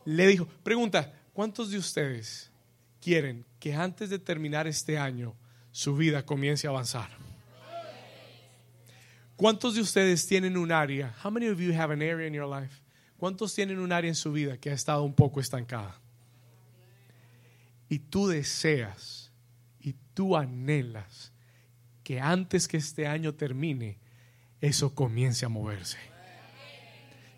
S1: le dijo. Pregunta, ¿cuántos de ustedes quieren que antes de terminar este año su vida comience a avanzar? ¿Cuántos de ustedes tienen un área? How many of you have an area in your life? ¿Cuántos tienen un área en su vida que ha estado un poco estancada? Y tú deseas y tú anhelas que antes que este año termine, eso comience a moverse.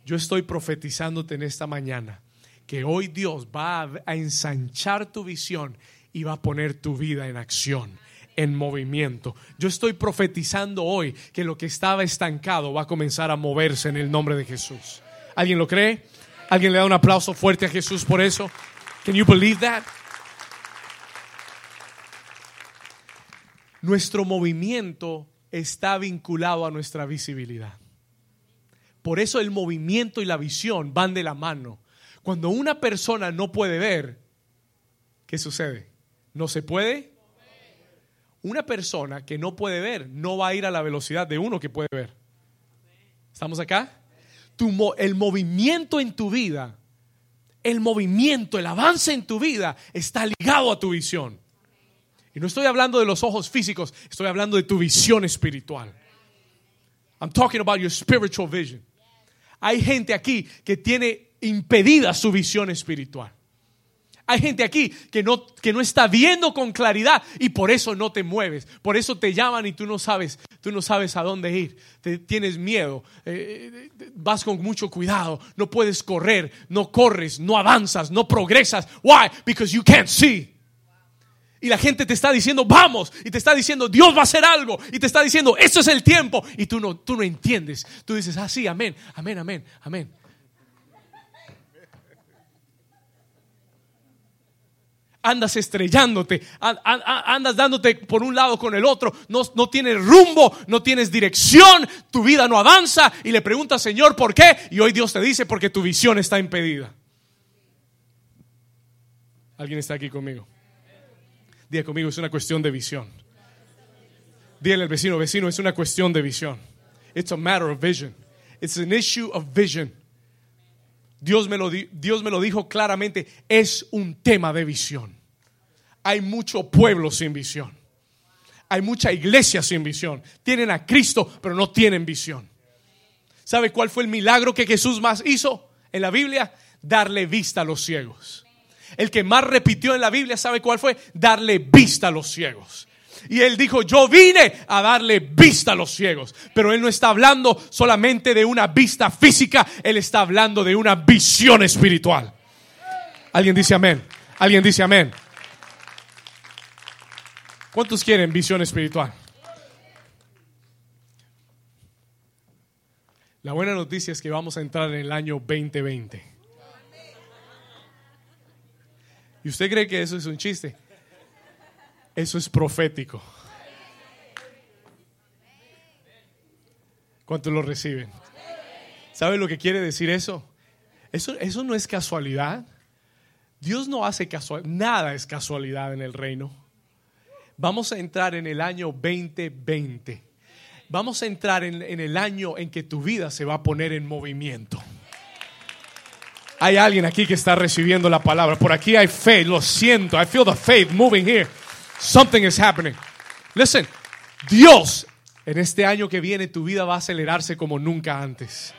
S1: Yo estoy profetizándote en esta mañana que hoy Dios va a ensanchar tu visión y va a poner tu vida en acción en movimiento. Yo estoy profetizando hoy que lo que estaba estancado va a comenzar a moverse en el nombre de Jesús. ¿Alguien lo cree? ¿Alguien le da un aplauso fuerte a Jesús por eso? Can you believe that? Nuestro movimiento está vinculado a nuestra visibilidad. Por eso el movimiento y la visión van de la mano. Cuando una persona no puede ver, ¿qué sucede? No se puede. Una persona que no puede ver no va a ir a la velocidad de uno que puede ver. ¿Estamos acá? Tu, el movimiento en tu vida, el movimiento, el avance en tu vida está ligado a tu visión. Y no estoy hablando de los ojos físicos, estoy hablando de tu visión espiritual. I'm talking about your spiritual vision. Hay gente aquí que tiene impedida su visión espiritual. Hay gente aquí que no, que no está viendo con claridad y por eso no te mueves. Por eso te llaman y tú no sabes, tú no sabes a dónde ir. Te, tienes miedo, eh, vas con mucho cuidado, no puedes correr, no corres, no avanzas, no progresas. Why? Because you can't see. Y la gente te está diciendo, vamos, y te está diciendo, Dios va a hacer algo, y te está diciendo, esto es el tiempo, y tú no, tú no entiendes. Tú dices, ah, sí, amén, amén, amén, amén. Andas estrellándote, andas dándote por un lado con el otro, no, no, tienes rumbo, no tienes dirección, tu vida no avanza y le preguntas, Señor, ¿por qué? Y hoy Dios te dice, porque tu visión está impedida. ¿Alguien está aquí conmigo? Diga conmigo, es una cuestión de visión. Dígale al vecino, vecino, es una cuestión de visión. It's a matter of vision. It's an issue of vision. Dios me, lo, Dios me lo dijo claramente, es un tema de visión. Hay mucho pueblo sin visión. Hay mucha iglesia sin visión. Tienen a Cristo, pero no tienen visión. ¿Sabe cuál fue el milagro que Jesús más hizo en la Biblia? Darle vista a los ciegos. El que más repitió en la Biblia, ¿sabe cuál fue? Darle vista a los ciegos. Y él dijo, yo vine a darle vista a los ciegos. Pero él no está hablando solamente de una vista física, él está hablando de una visión espiritual. Alguien dice amén. Alguien dice amén. ¿Cuántos quieren visión espiritual? La buena noticia es que vamos a entrar en el año 2020. ¿Y usted cree que eso es un chiste? Eso es profético. ¿Cuántos lo reciben? ¿Sabe lo que quiere decir eso? Eso, eso no es casualidad. Dios no hace casualidad. Nada es casualidad en el reino. Vamos a entrar en el año 2020. Vamos a entrar en, en el año en que tu vida se va a poner en movimiento. Hay alguien aquí que está recibiendo la palabra. Por aquí hay fe, lo siento. I feel the faith moving here. Something is happening. Listen, Dios en este año que viene tu vida va a acelerarse como nunca antes.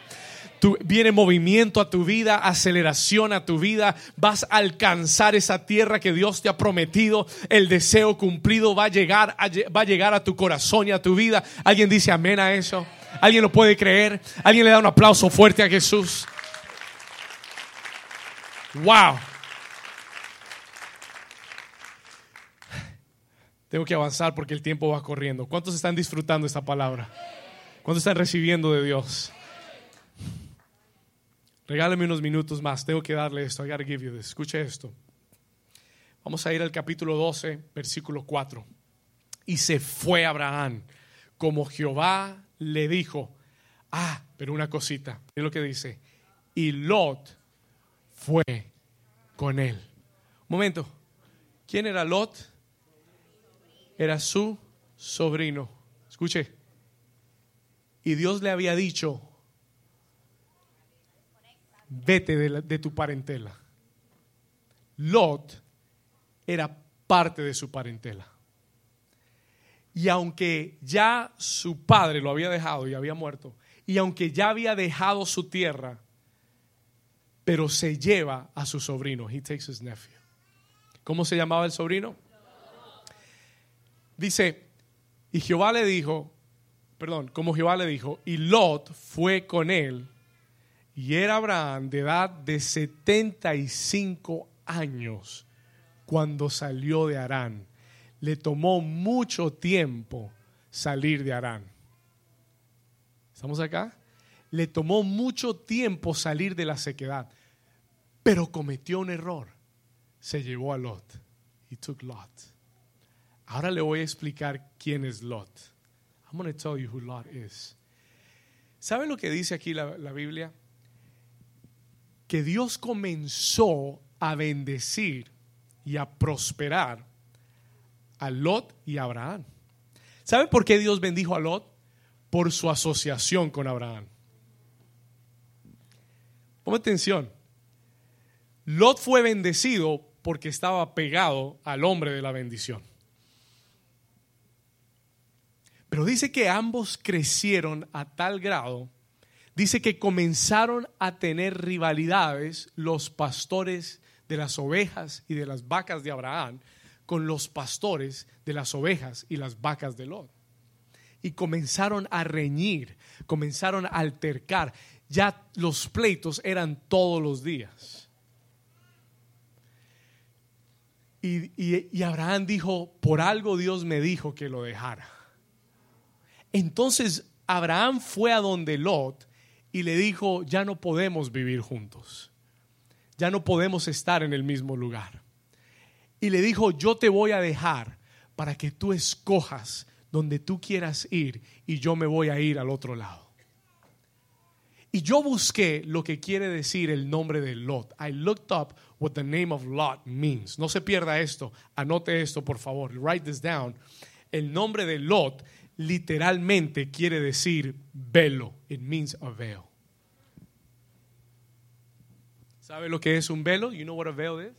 S1: Tu, viene movimiento a tu vida, aceleración a tu vida. Vas a alcanzar esa tierra que Dios te ha prometido. El deseo cumplido va a llegar a, va a llegar a tu corazón y a tu vida. ¿Alguien dice amén a eso? ¿Alguien lo puede creer? ¿Alguien le da un aplauso fuerte a Jesús? Wow. Tengo que avanzar porque el tiempo va corriendo. ¿Cuántos están disfrutando esta palabra? ¿Cuántos están recibiendo de Dios? Regálame unos minutos más. Tengo que darle esto. I gotta give you this. Escuche esto. Vamos a ir al capítulo 12, versículo 4. Y se fue Abraham, como Jehová le dijo. Ah, pero una cosita. Es lo que dice. Y Lot fue con él. Un momento. ¿Quién era Lot? Era su sobrino. Escuche. Y Dios le había dicho, vete de, tu parentela. Lot era parte de su parentela. Y aunque ya su padre lo había dejado y había muerto, y aunque ya había dejado su tierra, pero se lleva a su sobrino. He takes his nephew. ¿Cómo se llamaba el sobrino? Dice, y Jehová le dijo, perdón, como Jehová le dijo, y Lot fue con él, y era Abraham de edad de 75 años cuando salió de Arán. Le tomó mucho tiempo salir de Arán. ¿Estamos acá? Le tomó mucho tiempo salir de la sequedad, pero cometió un error. Se llevó a Lot. He took Lot. Ahora le voy a explicar quién es Lot. I'm going to tell you who Lot is. ¿Sabe lo que dice aquí la, la Biblia? Que Dios comenzó a bendecir y a prosperar a Lot y a Abraham. ¿Sabe por qué Dios bendijo a Lot? Por su asociación con Abraham. Ponme atención. Lot fue bendecido porque estaba pegado al hombre de la bendición. Pero dice que ambos crecieron a tal grado, dice que comenzaron a tener rivalidades los pastores de las ovejas y de las vacas de Abraham con los pastores de las ovejas y las vacas de Lot. Y comenzaron a reñir, comenzaron a altercar. Ya los pleitos eran todos los días. Y, y- y Abraham dijo, por algo Dios me dijo que lo dejara. Entonces Abraham fue a donde Lot y le dijo, ya no podemos vivir juntos. Ya no podemos estar en el mismo lugar. Y le dijo, yo te voy a dejar para que tú escojas donde tú quieras ir y yo me voy a ir al otro lado. Y yo busqué lo que quiere decir el nombre de Lot. I looked up what the name of Lot means. No se pierda esto. Anote esto, por favor. Write this down. El nombre de Lot literalmente quiere decir velo. It means a veil. ¿Sabe lo que es un velo? You know what a veil is?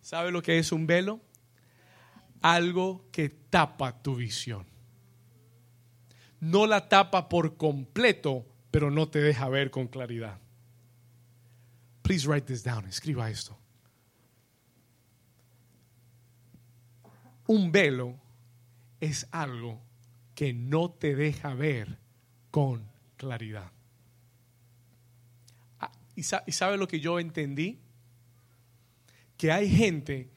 S1: ¿Sabe lo que es un velo? Algo que tapa tu visión. No la tapa por completo, pero no te deja ver con claridad. Please write this down. Escriba esto. Un velo es algo que no te deja ver con claridad. Ah, ¿Y sa- y sabe lo que yo entendí? Que hay gente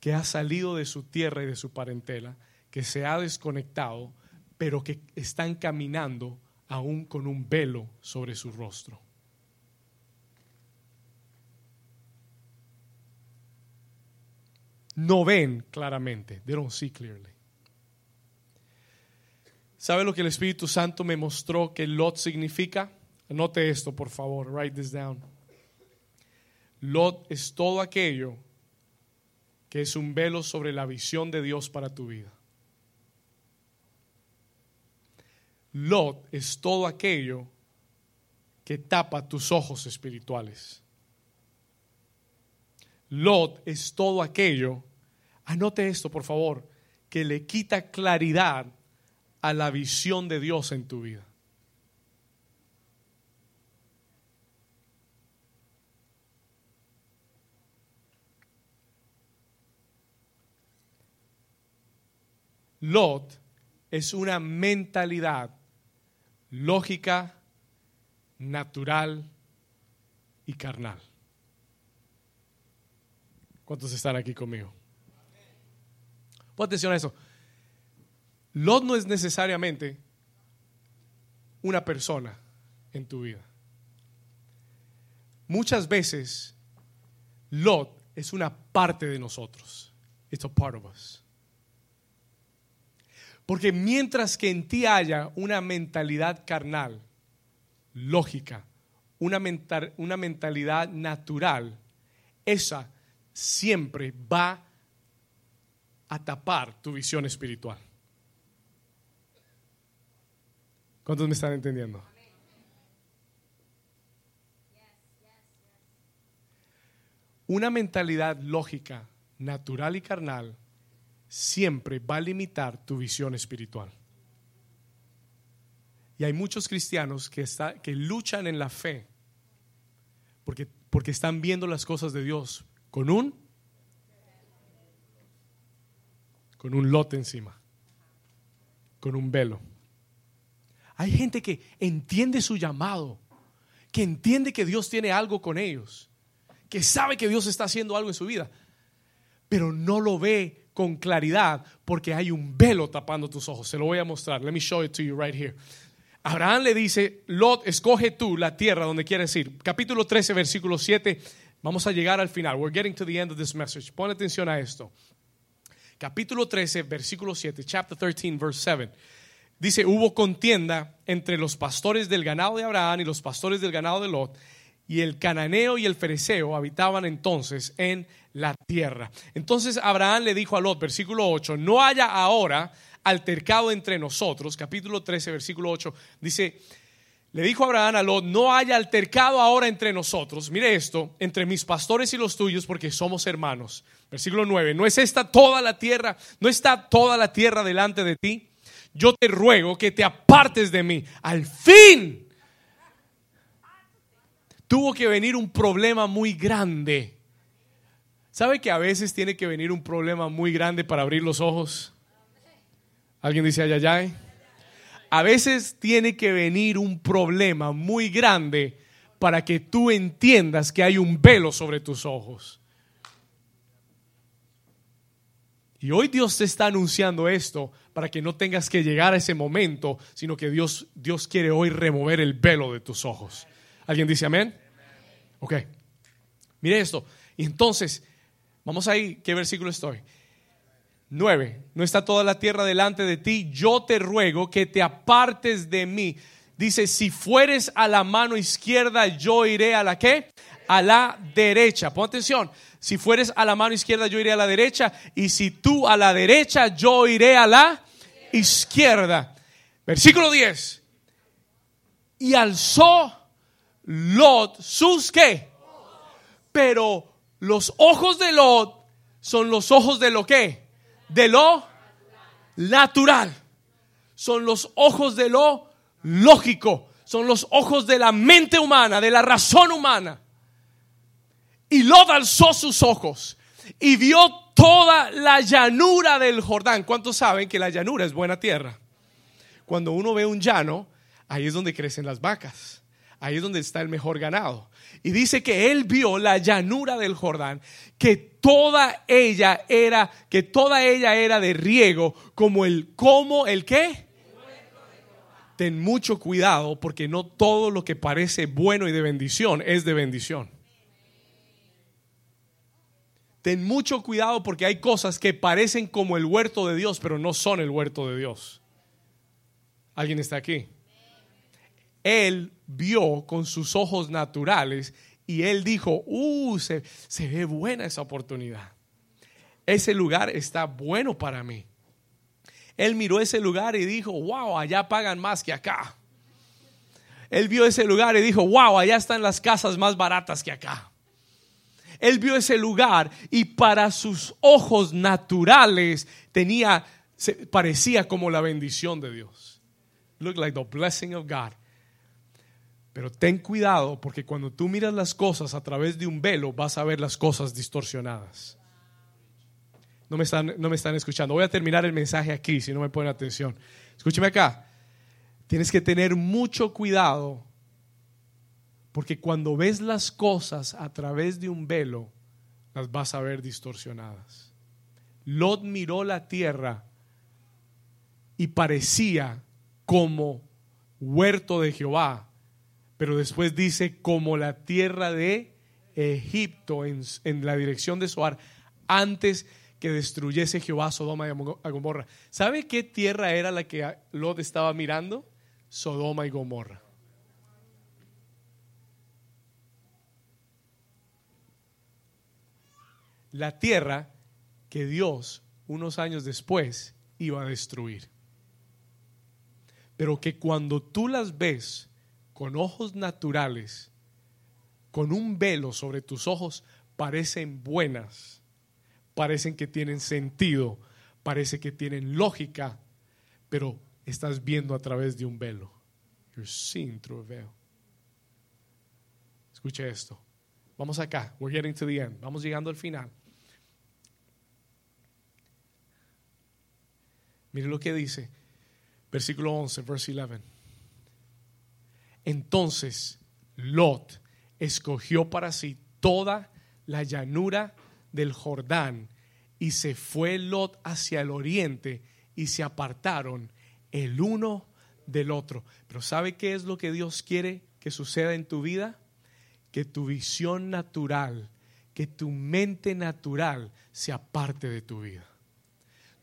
S1: que ha salido de su tierra y de su parentela, que se ha desconectado, pero que están caminando aún con un velo sobre su rostro. No ven claramente. They don't see clearly. ¿Sabe lo que el Espíritu Santo me mostró que Lot significa? Anote esto, por favor. Write this down. Lot es todo aquello que es un velo sobre la visión de Dios para tu vida. Lot es todo aquello que tapa tus ojos espirituales. Lot es todo aquello, anote esto por favor, que le quita claridad a la visión de Dios en tu vida. Lot es una mentalidad lógica, natural y carnal. ¿Cuántos están aquí conmigo? Pon atención a eso. Lot no es necesariamente una persona en tu vida. Muchas veces Lot es una parte de nosotros. It's a part of us. Porque mientras que en ti haya una mentalidad carnal, lógica, una, una mentalidad natural, esa siempre va a tapar tu visión espiritual. ¿Cuántos me están entendiendo? Una mentalidad lógica, natural y carnal siempre va a limitar tu visión espiritual. Y hay muchos cristianos que, que luchan en la fe porque, porque están viendo las cosas de Dios con un con un lote encima, con un velo. Hay gente que entiende su llamado, que entiende que Dios tiene algo con ellos, que sabe que Dios está haciendo algo en su vida, pero no lo ve con claridad porque hay un velo tapando tus ojos. Se lo voy a mostrar. Let me show it to you right here. Abraham le dice, Lot, escoge tú la tierra donde quieres ir. Capítulo 13, versículo 7. Vamos a llegar al final. We're getting to the end of this message. Pon atención a esto. Capítulo 13, versículo 7. Chapter 13, verse 7. Dice, hubo contienda entre los pastores del ganado de Abraham y los pastores del ganado de Lot y el cananeo y el fereceo habitaban entonces en la tierra. Entonces Abraham le dijo a Lot, versículo 8, no haya ahora altercado entre nosotros, capítulo 13, versículo 8, dice, le dijo Abraham a Lot, no haya altercado ahora entre nosotros, mire esto, entre mis pastores y los tuyos, porque somos hermanos. Versículo 9, ¿no es esta toda la tierra? ¿No está toda la tierra delante de ti? Yo te ruego que te apartes de mí. Al fin tuvo que venir un problema muy grande. ¿Sabe que a veces tiene que venir un problema muy grande para abrir los ojos? ¿Alguien dice ay, A veces tiene que venir un problema muy grande para que tú entiendas que hay un velo sobre tus ojos. Y hoy Dios te está anunciando esto para que no tengas que llegar a ese momento, sino que Dios, Dios quiere hoy remover el velo de tus ojos. ¿Alguien dice amén? Ok. Mire esto. Y entonces, vamos ahí, ¿qué versículo estoy? 9. No está toda la tierra delante de ti. Yo te ruego que te apartes de mí. Dice, si fueres a la mano izquierda, yo iré a la qué? A la derecha. Pon atención. Si fueres a la mano izquierda, yo iré a la derecha. Y si tú a la derecha, yo iré a la izquierda. Versículo 10. Y alzó Lot sus qué. Pero los ojos de Lot son los ojos de lo que? De lo natural. Son los ojos de lo lógico. Son los ojos de la mente humana, de la razón humana. Y Lot alzó sus ojos y vio toda la llanura del Jordán. ¿Cuántos saben que la llanura es buena tierra? Cuando uno ve un llano, ahí es donde crecen las vacas Ahí es donde está el mejor ganado. Y dice que él vio la llanura del Jordán, que toda ella era, que toda ella era de riego, como el, como el qué? Ten mucho cuidado porque no todo lo que parece bueno y de bendición es de bendición. Ten mucho cuidado porque hay cosas que parecen como el huerto de Dios, pero no son el huerto de Dios. ¿Alguien está aquí? Él vio con sus ojos naturales y él dijo, uh, se, se ve buena esa oportunidad. Ese lugar está bueno para mí. Él miró ese lugar y dijo, wow, allá pagan más que acá. Él vio ese lugar y dijo, wow, allá están las casas más baratas que acá. Él vio ese lugar y para sus ojos naturales tenía, parecía como la bendición de Dios. Look like the blessing of God. Pero ten cuidado porque cuando tú miras las cosas a través de un velo vas a ver las cosas distorsionadas. No me están, no me están escuchando. Voy a terminar el mensaje aquí si no me ponen atención. Escúcheme acá. Tienes que tener mucho cuidado porque cuando ves las cosas a través de un velo, las vas a ver distorsionadas. Lot miró la tierra y parecía como huerto de Jehová, pero después dice como la tierra de Egipto en, en la dirección de Soar antes que destruyese Jehová Sodoma y Gomorra. ¿Sabe qué tierra era la que Lot estaba mirando? Sodoma y Gomorra. La tierra que Dios unos años después iba a destruir. Pero que cuando tú las ves con ojos naturales, con un velo sobre tus ojos, parecen buenas parecen que tienen sentido, parece que tienen lógica, pero estás viendo a través de un velo. You're seeing through a veil. Escuche esto. Vamos acá. We're getting to the end. Vamos llegando al final. Mire lo que dice. Versículo 11, verse 11. Entonces Lot escogió para sí toda la llanura del Jordán y se fue Lot hacia el oriente y se apartaron el uno del otro. Pero ¿sabe qué es lo que Dios quiere que suceda en tu vida? Que tu visión natural, que tu mente natural se aparte de tu vida.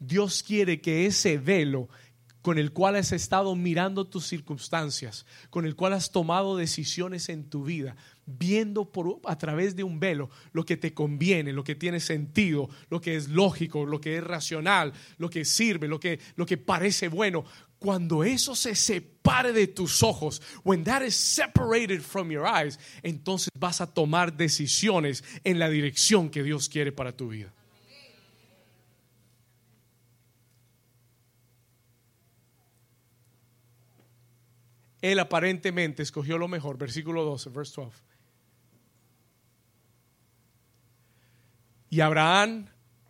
S1: Dios quiere que ese velo con el cual has estado mirando tus circunstancias, con el cual has tomado decisiones en tu vida, viendo por, a través de un velo lo que te conviene, lo que tiene sentido, lo que es lógico, lo que es racional, lo que sirve, lo que, lo que parece bueno. Cuando eso se separe de tus ojos, when that is separated from your eyes, entonces vas a tomar decisiones en la dirección que Dios quiere para tu vida. Él aparentemente escogió lo mejor. Versículo 12, verse 12. Y Abraham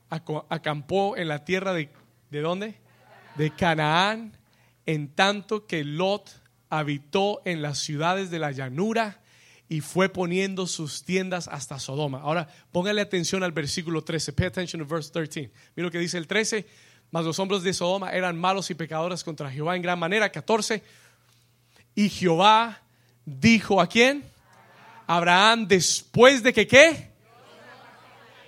S1: acampó en la tierra de, ¿de dónde? De Canaán, en tanto que Lot habitó en las ciudades de la llanura y fue poniendo sus tiendas hasta Sodoma. Ahora, póngale atención al versículo 13. Pay attention to verse 13. Mira lo que dice el 13. Mas los hombres de Sodoma eran malos y pecadores contra Jehová en gran manera. 14 y Jehová dijo a quién? Abraham, después de que qué?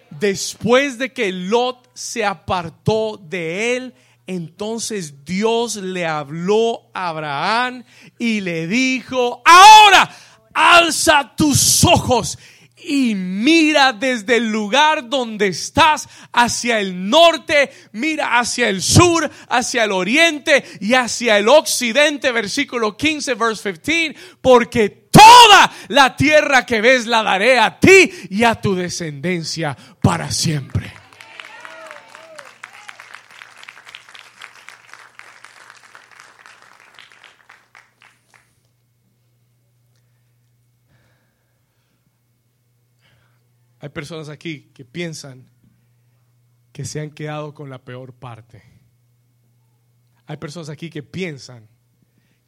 S1: Después de que Lot se apartó de él, entonces Dios le habló a Abraham y le dijo, ahora alza tus ojos y mira desde el lugar donde estás hacia el norte, mira hacia el sur, hacia el oriente y hacia el occidente, versículo 15, verse 15, porque toda la tierra que ves la daré a ti y a tu descendencia para siempre. Hay personas aquí que piensan que se han quedado con la peor parte. Hay personas aquí que piensan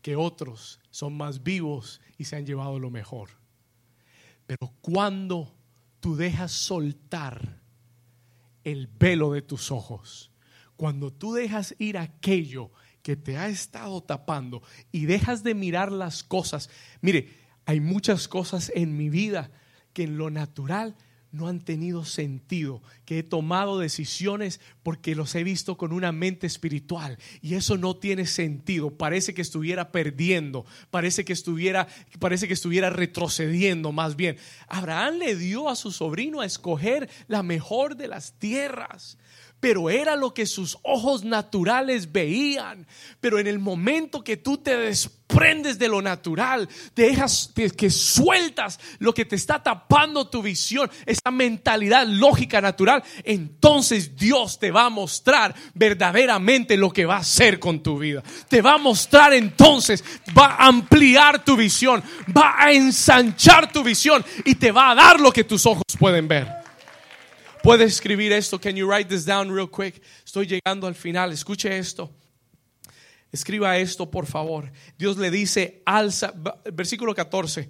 S1: porque otros son más vivos y se han llevado lo mejor. Pero cuando tú dejas soltar el velo de tus ojos, cuando tú dejas ir aquello que te ha estado tapando y dejas de mirar las cosas, mire, hay muchas cosas en mi vida que en lo natural no han tenido sentido, que he tomado decisiones porque los he visto con una mente espiritual. Y eso no tiene sentido, parece que estuviera perdiendo, parece que estuviera parece que estuviera retrocediendo más bien. Abraham le dio a su sobrino a escoger la mejor de las tierras pero era lo que sus ojos naturales veían. Pero en el momento que tú te desprendes de lo natural, dejas que sueltas lo que te está tapando tu visión, esa mentalidad lógica natural, entonces Dios te va a mostrar verdaderamente lo que va a hacer con tu vida. Te va a mostrar entonces, va a ampliar tu visión, va a ensanchar tu visión y te va a dar lo que tus ojos pueden ver. Puedes escribir esto. Can you write this down real quick? Estoy llegando al final. Escuche esto. Escriba esto, por favor. Dios le dice, alza, versículo 14.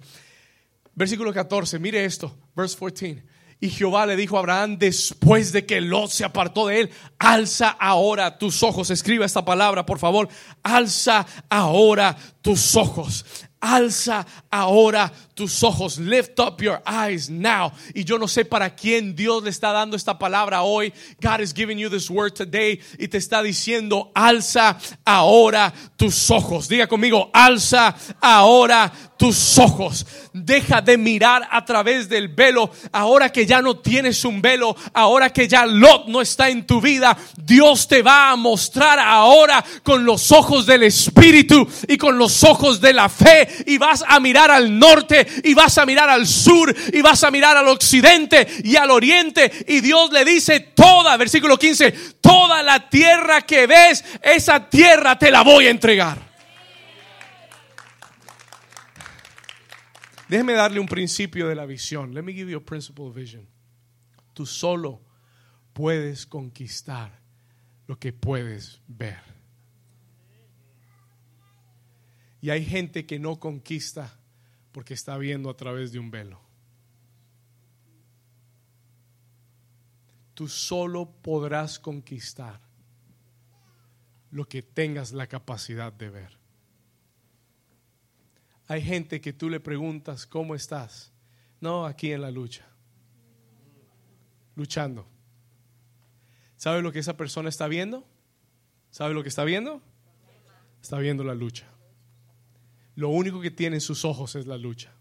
S1: Versículo 14, mire esto, verse 14. Y Jehová le dijo a Abraham después de que Lot se apartó de él, alza ahora tus ojos. Escriba esta palabra, por favor. Alza ahora tus ojos. Alza ahora tus ojos. Lift up your eyes now. Y yo no sé para quién Dios le está dando esta palabra hoy. God is giving you this word today y te está diciendo, alza ahora tus ojos. Diga conmigo, alza ahora tus ojos. Deja de mirar a través del velo. Ahora que ya no tienes un velo, ahora que ya Lot no está en tu vida, Dios te va a mostrar ahora con los ojos del Espíritu y con los ojos de la fe y vas a mirar al norte y vas a mirar al sur y vas a mirar al occidente y al oriente y Dios le dice toda, versículo 15, toda la tierra que ves, esa tierra te la voy a entregar. Déjeme darle un principio de la visión. Let me give you a principle of vision. Tú solo puedes conquistar lo que puedes ver. Y hay gente que no conquista porque está viendo a través de un velo. Tú solo podrás conquistar lo que tengas la capacidad de ver. Hay gente que tú le preguntas, ¿cómo estás? No, aquí en la lucha. Luchando. ¿Sabe lo que esa persona está viendo? ¿Sabe lo que está viendo? Está viendo la lucha lo único que tiene en sus ojos es la lucha.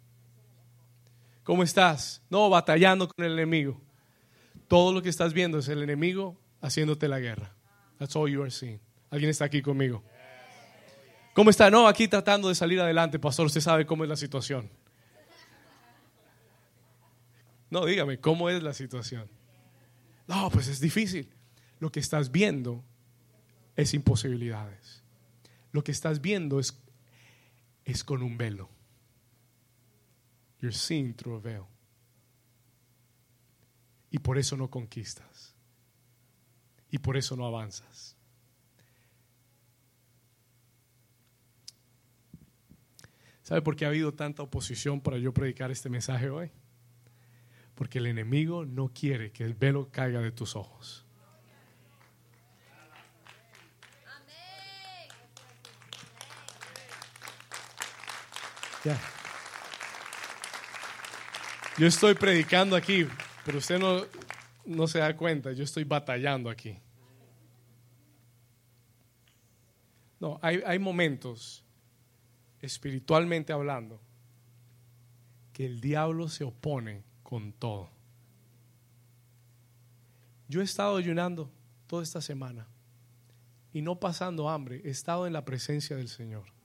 S1: ¿Cómo estás? No, batallando con el enemigo. Todo lo que estás viendo es el enemigo haciéndote la guerra. That's all you are seeing. ¿Alguien está aquí conmigo? ¿Cómo está? No, aquí tratando de salir adelante, pastor. Usted sabe cómo es la situación. No, dígame, ¿cómo es la situación? No, pues es difícil. Lo que estás viendo es imposibilidades. Lo que estás viendo es es con un velo. You're seeing through a veil. Y por eso no conquistas. Y por eso no avanzas. ¿Sabe por qué ha habido tanta oposición para yo predicar este mensaje hoy? Porque el enemigo no quiere que el velo caiga de tus ojos. Yo estoy predicando aquí, pero usted no, no se da cuenta, yo estoy batallando aquí. No, hay, hay momentos, espiritualmente hablando, que el diablo se opone con todo. Yo he estado ayunando toda esta semana y no pasando hambre, he estado en la presencia del Señor.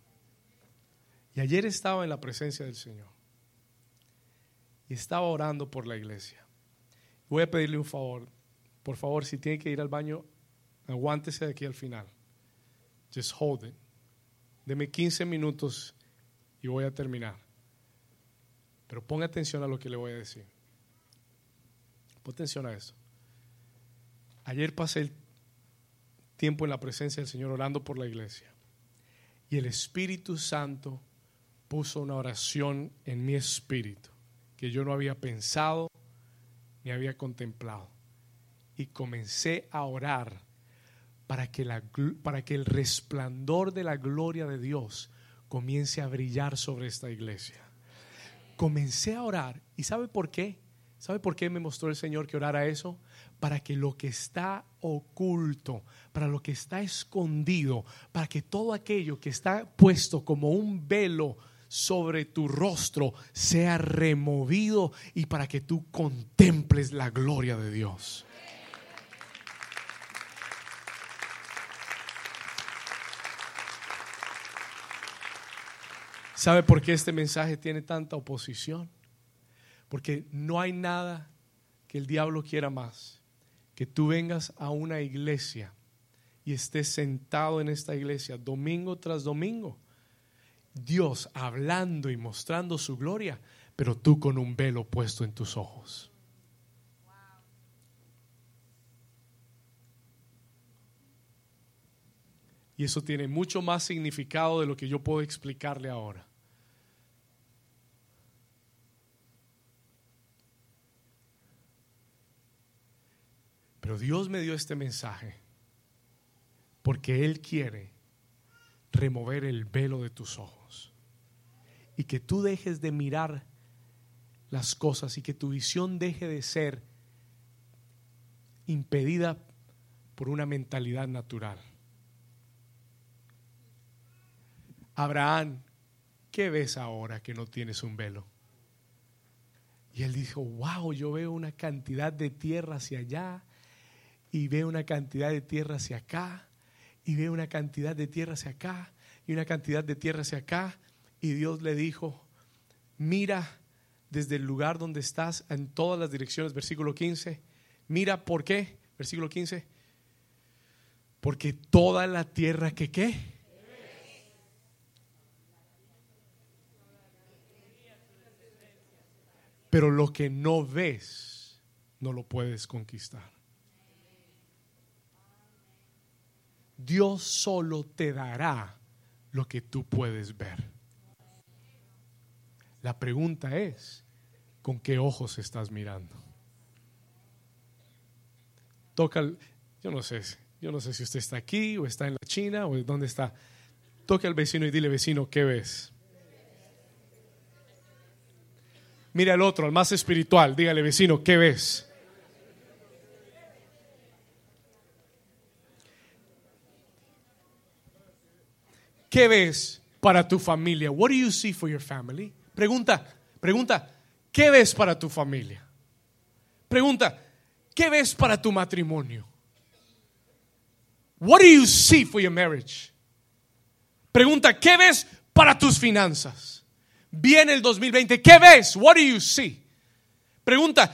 S1: Y ayer estaba en la presencia del Señor. Y estaba orando por la iglesia. Voy a pedirle un favor. Por favor, si tiene que ir al baño, aguántese de aquí al final. Just hold it. Deme 15 minutos y voy a terminar. Pero ponga atención a lo que le voy a decir. Pon atención a eso. Ayer pasé el tiempo en la presencia del Señor orando por la iglesia. Y el Espíritu Santo puso una oración en mi espíritu que yo no había pensado ni había contemplado. Y comencé a orar para que, la, para que el resplandor de la gloria de Dios comience a brillar sobre esta iglesia. Comencé a orar. ¿Y sabe por qué? ¿Sabe por qué me mostró el Señor que orara eso? Para que lo que está oculto, para lo que está escondido, para que todo aquello que está puesto como un velo sobre tu rostro sea removido y para que tú contemples la gloria de Dios. ¿Sabe por qué este mensaje tiene tanta oposición? Porque no hay nada que el diablo quiera más que tú vengas a una iglesia y estés sentado en esta iglesia domingo tras domingo. Dios hablando y mostrando su gloria, pero tú con un velo puesto en tus ojos. Y eso tiene mucho más significado de lo que yo puedo explicarle ahora. Pero Dios me dio este mensaje porque Él quiere remover el velo de tus ojos y que tú dejes de mirar las cosas y que tu visión deje de ser impedida por una mentalidad natural. Abraham, ¿qué ves ahora que no tienes un velo? Y él dijo, wow, yo veo una cantidad de tierra hacia allá y ve una cantidad de tierra hacia acá, y ve una cantidad de tierra hacia acá, y una cantidad de tierra hacia acá. Y Dios le dijo, mira desde el lugar donde estás en todas las direcciones, versículo 15. Mira por qué, versículo 15. Porque toda la tierra que qué. Pero lo que no ves, no lo puedes conquistar. Dios solo te dará lo que tú puedes ver. La pregunta es, ¿con qué ojos estás mirando? Toca, yo no sé, yo no sé si usted está aquí o está en la China o dónde está. Toca al vecino y dile, vecino, ¿qué ves? Mira al otro, al más espiritual, dígale, vecino, ¿qué ves? ¿Qué ves para tu familia? What do you see for your family? Pregunta, pregunta, ¿qué ves para tu familia? Pregunta, ¿qué ves para tu matrimonio? What do you see for your marriage? Pregunta, ¿qué ves para tus finanzas? Viene el 2020, ¿qué ves? What do you see? Pregunta,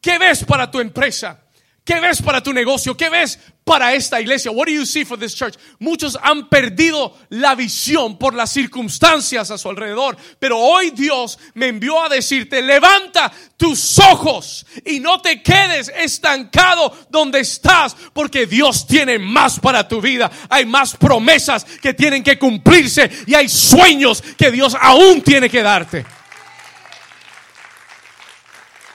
S1: ¿qué ves para tu empresa? ¿Qué ves para tu negocio? ¿Qué ves para esta iglesia? What do you see for this church? Muchos han perdido la visión por las circunstancias a su alrededor, pero hoy Dios me envió a decirte, levanta tus ojos y no te quedes estancado donde estás, porque Dios tiene más para tu vida. Hay más promesas que tienen que cumplirse y hay sueños que Dios aún tiene que darte.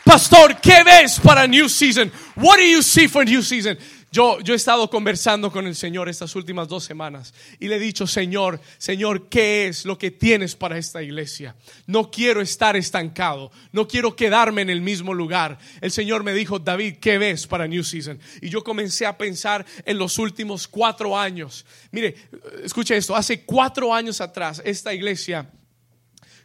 S1: Pastor, ¿qué ves para New Season? What do you see for New Season? Yo, he estado conversando con el Señor estas últimas dos semanas y le he dicho, Señor, Señor, ¿qué es lo que tienes para esta iglesia? No quiero estar estancado, no quiero quedarme en el mismo lugar. El Señor me dijo, David, ¿qué ves para New Season? Y yo comencé a pensar en los últimos cuatro años. Mire, escuche esto, hace cuatro años atrás esta iglesia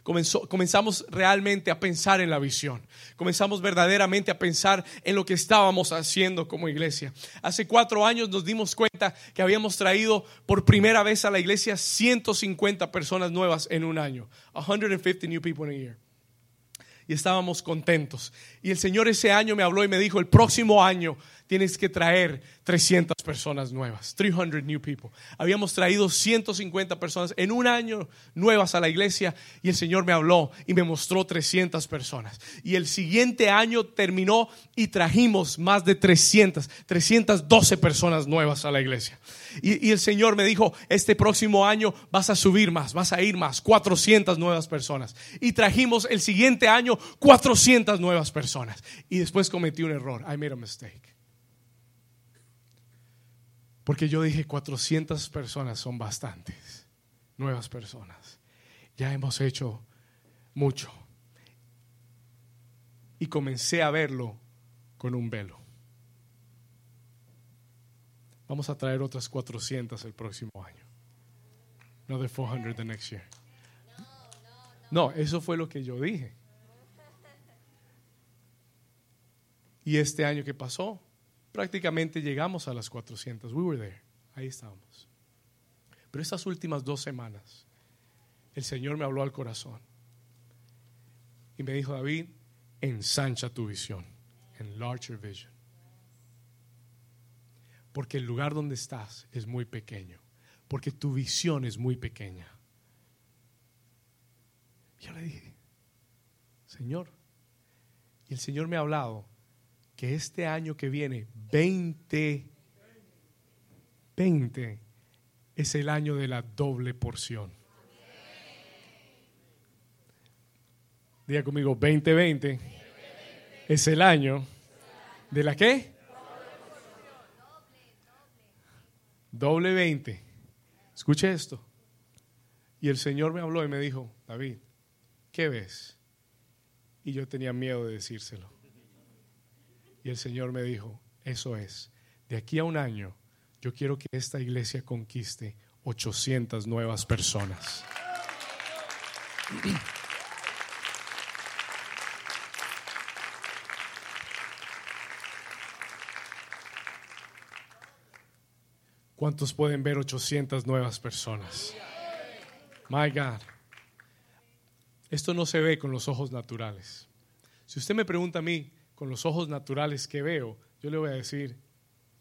S1: comenzamos realmente a pensar en la visión. Comenzamos verdaderamente a pensar en lo que estábamos haciendo como iglesia. Hace cuatro años nos dimos cuenta que habíamos traído por primera vez a la iglesia 150 personas nuevas en un año. 150 new people in a year y estábamos contentos. Y el Señor ese año me habló y me dijo, el próximo año tienes que traer 300 personas nuevas, 300 new people. Habíamos traído 150 personas en un año nuevas a la iglesia y el Señor me habló y me mostró 300 personas. Y el siguiente año terminó y trajimos más de 300, 312 personas nuevas a la iglesia. Y, y, el Señor me dijo, este próximo año vas a subir más, vas a ir más, 400 nuevas personas. Y trajimos el siguiente año 400 nuevas personas. Y después cometí un error. I made a mistake. Porque yo dije 400 personas son bastantes, nuevas personas. Ya hemos hecho mucho. Y comencé a verlo con un velo. Vamos a traer otras 400 el próximo año. Another 400 the next year. No, eso fue lo que yo dije. Y este año que pasó, prácticamente llegamos a las 400. We were there. Ahí estábamos. Pero estas últimas dos semanas, el Señor me habló al corazón y me dijo, David, ensancha tu visión, enlarge your vision. Porque el lugar donde estás es muy pequeño, porque tu visión es muy pequeña. Yo le dije, Señor, y el Señor me ha hablado que este año que viene, 20, 20, es el año de la doble porción. Diga conmigo, 2020 es el año de la qué? Doble 20. Escuche esto. Y el Señor me habló y me dijo, David, ¿qué ves? Y yo tenía miedo de decírselo. Y el Señor me dijo, eso es, de aquí a un año yo quiero que esta iglesia conquiste 800 nuevas personas. ¿Cuántos pueden ver 800 nuevas personas? My God. Esto no se ve con los ojos naturales. Si usted me pregunta a mí, con los ojos naturales que veo, yo le voy a decir,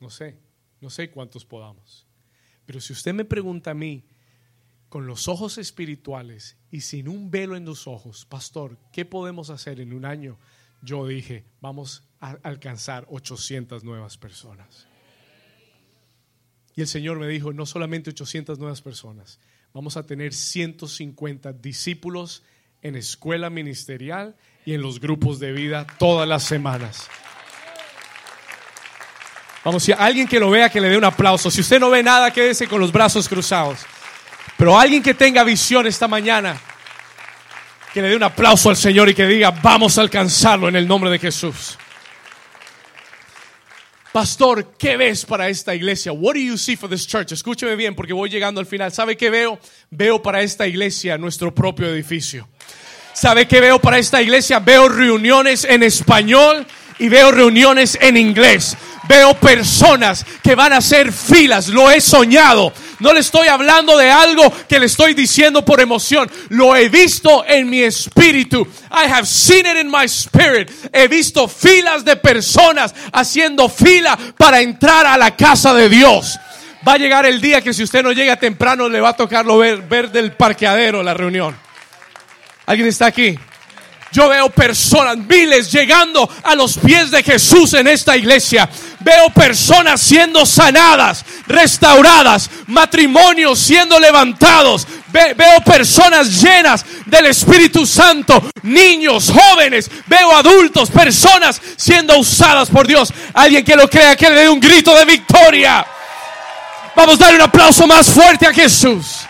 S1: no sé, no sé cuántos podamos. Pero si usted me pregunta a mí, con los ojos espirituales y sin un velo en los ojos, pastor, ¿qué podemos hacer en un año? Yo dije, vamos a alcanzar 800 nuevas personas. Y el Señor me dijo, no solamente 800 nuevas personas, vamos a tener 150 discípulos en escuela ministerial y en los grupos de vida todas las semanas. Vamos, si alguien que lo vea, que le dé un aplauso. Si usted no ve nada, quédese con los brazos cruzados. Pero alguien que tenga visión esta mañana, que le dé un aplauso al Señor y que diga, vamos a alcanzarlo en el nombre de Jesús. Pastor, ¿qué ves para esta iglesia? What do you see for this church? Escúcheme bien porque voy llegando al final. ¿Sabe qué veo? Veo para esta iglesia nuestro propio edificio. ¿Sabe qué veo para esta iglesia? Veo reuniones en español y veo reuniones en inglés. Veo personas que van a hacer filas. Lo he soñado. No le estoy hablando de algo que le estoy diciendo por emoción. Lo he visto en mi espíritu. I have seen it in my spirit. He visto filas de personas haciendo fila para entrar a la casa de Dios. Va a llegar el día que si usted no llega temprano le va a tocarlo ver, ver del parqueadero la reunión. ¿Alguien está aquí? Yo veo personas, miles llegando a los pies de Jesús en esta iglesia. Veo personas siendo sanadas, restauradas, matrimonios siendo levantados. veo personas llenas del Espíritu Santo, niños, jóvenes, veo adultos, personas siendo usadas por Dios. Alguien que lo crea, que le dé un grito de victoria. Vamos a dar un aplauso más fuerte a Jesús.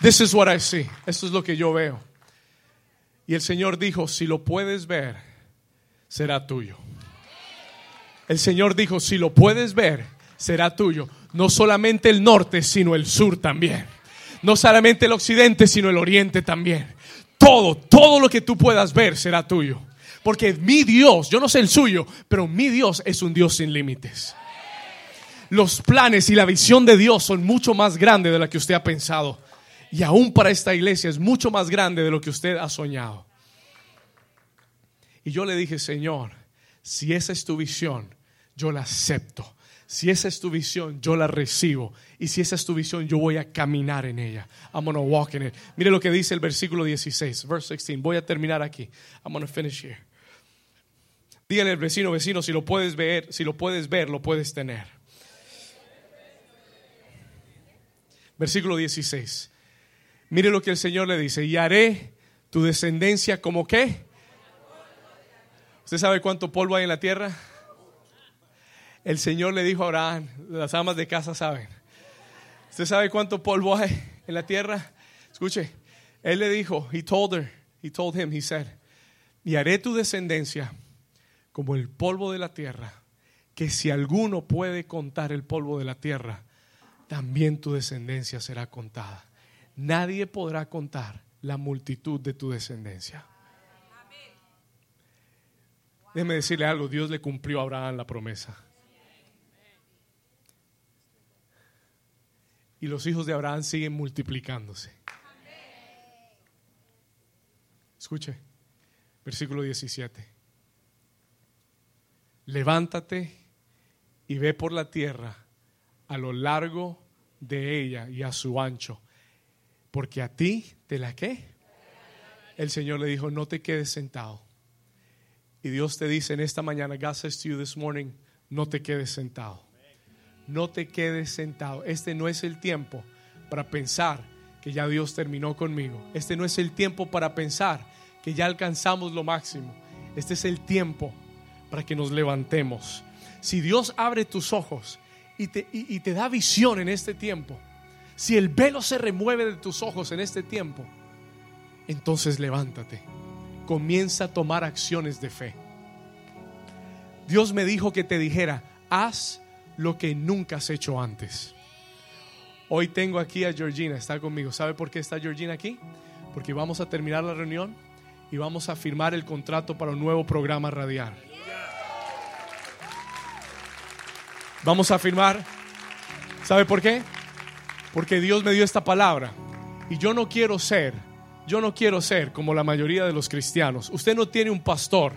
S1: This is what I see. Esto es lo que yo veo. Y el Señor dijo, si lo puedes ver, será tuyo. El Señor dijo, si lo puedes ver, será tuyo. No solamente el norte, sino el sur también. No solamente el occidente, sino el oriente también. Todo, todo lo que tú puedas ver será tuyo. Porque mi Dios, yo no sé el suyo, pero mi Dios es un Dios sin límites. Los planes y la visión de Dios son mucho más grandes de la que usted ha pensado y aún para esta iglesia es mucho más grande de lo que usted ha soñado. Y yo le dije, Señor, si esa es tu visión, yo la acepto. Si esa es tu visión, yo la recibo. Y si esa es tu visión, yo voy a caminar en ella. I'm gonna walk in it. Mire lo que dice el versículo 16, verse 16. Voy a terminar aquí. I'm gonna finish here. Dígale al vecino, vecino, si lo puedes ver, si lo puedes ver, lo puedes tener. Versículo 16. Mire lo que el Señor le dice, y haré tu descendencia como qué. ¿Usted sabe cuánto polvo hay en la tierra? El Señor le dijo a Abraham, las amas de casa saben. ¿Usted sabe cuánto polvo hay en la tierra? Escuche, él le dijo, he told her, he told him, he said, y haré tu descendencia como el polvo de la tierra, que si alguno puede contar el polvo de la tierra, también tu descendencia será contada. Nadie podrá contar la multitud de tu descendencia. Déjeme decirle algo, Dios le cumplió a Abraham la promesa. Y los hijos de Abraham siguen multiplicándose. Escuche, versículo 17. Levántate y ve por la tierra a lo largo de ella y a su ancho, porque a ti te la qué. El Señor le dijo, no te quedes sentado. Y Dios te dice en esta mañana, God says to you this morning, no te quedes sentado. No te quedes sentado. Este no es el tiempo para pensar que ya Dios terminó conmigo. Este no es el tiempo para pensar que ya alcanzamos lo máximo. Este es el tiempo para que nos levantemos. Si Dios abre tus ojos y te, y te da visión en este tiempo, si el velo se remueve de tus ojos en este tiempo, entonces levántate. Comienza a tomar acciones de fe. Dios me dijo que te dijera, haz lo que nunca has hecho antes. Hoy tengo aquí a Georgina, está conmigo. ¿Sabe por qué está Georgina aquí? Porque vamos a terminar la reunión y vamos a firmar el contrato para un nuevo programa radial. Vamos a firmar. ¿Sabe por qué? Porque Dios me dio esta palabra. Y yo no quiero ser, yo no quiero ser como la mayoría de los cristianos. Usted no tiene un pastor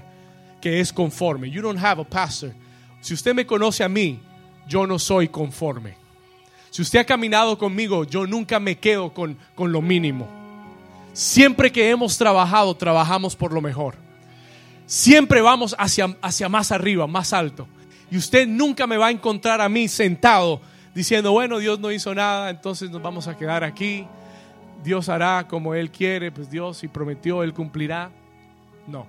S1: que es conforme. You don't have a pastor. Si usted me conoce a mí, yo no soy conforme. Si usted ha caminado conmigo, yo nunca me quedo con, con lo mínimo. Siempre que hemos trabajado, trabajamos por lo mejor. Siempre vamos hacia, hacia más arriba, más alto. Y usted nunca me va a encontrar a mí sentado diciendo, bueno, Dios no hizo nada, entonces nos vamos a quedar aquí. Dios hará como Él quiere, pues Dios si prometió, Él cumplirá. No.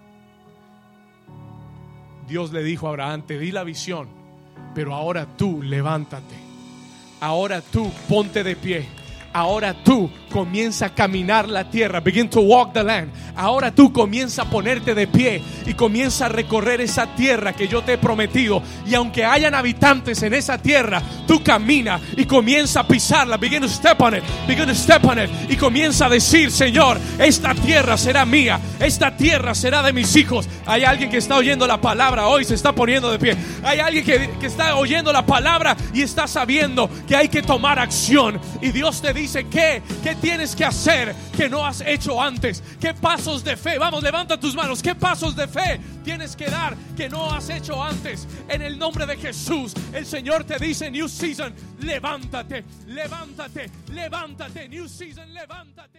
S1: Dios le dijo a Abraham, te di la visión, pero ahora tú levántate. Ahora tú ponte de pie. Ahora tú comienza a caminar la tierra. Begin to walk the land. Ahora tú comienza a ponerte de pie y comienza a recorrer esa tierra que yo te he prometido. Y aunque hayan habitantes en esa tierra, tú camina y comienza a pisarla. Begin to step on it. Begin to step on it. Y comienza a decir, Señor, esta tierra será mía. Esta tierra será de mis hijos. Hay alguien que está oyendo la palabra hoy, se está poniendo de pie. Hay alguien que, que está oyendo la palabra y está sabiendo que hay que tomar acción. Y Dios te dice, ¿qué? ¿Qué tienes que hacer que no has hecho antes? ¿Qué pasos de fe? Vamos, levanta tus manos. ¿Qué pasos de fe tienes que dar que no has hecho antes? En el nombre de Jesús, el Señor te dice, New Season, levántate, levántate, levántate, New Season, levántate.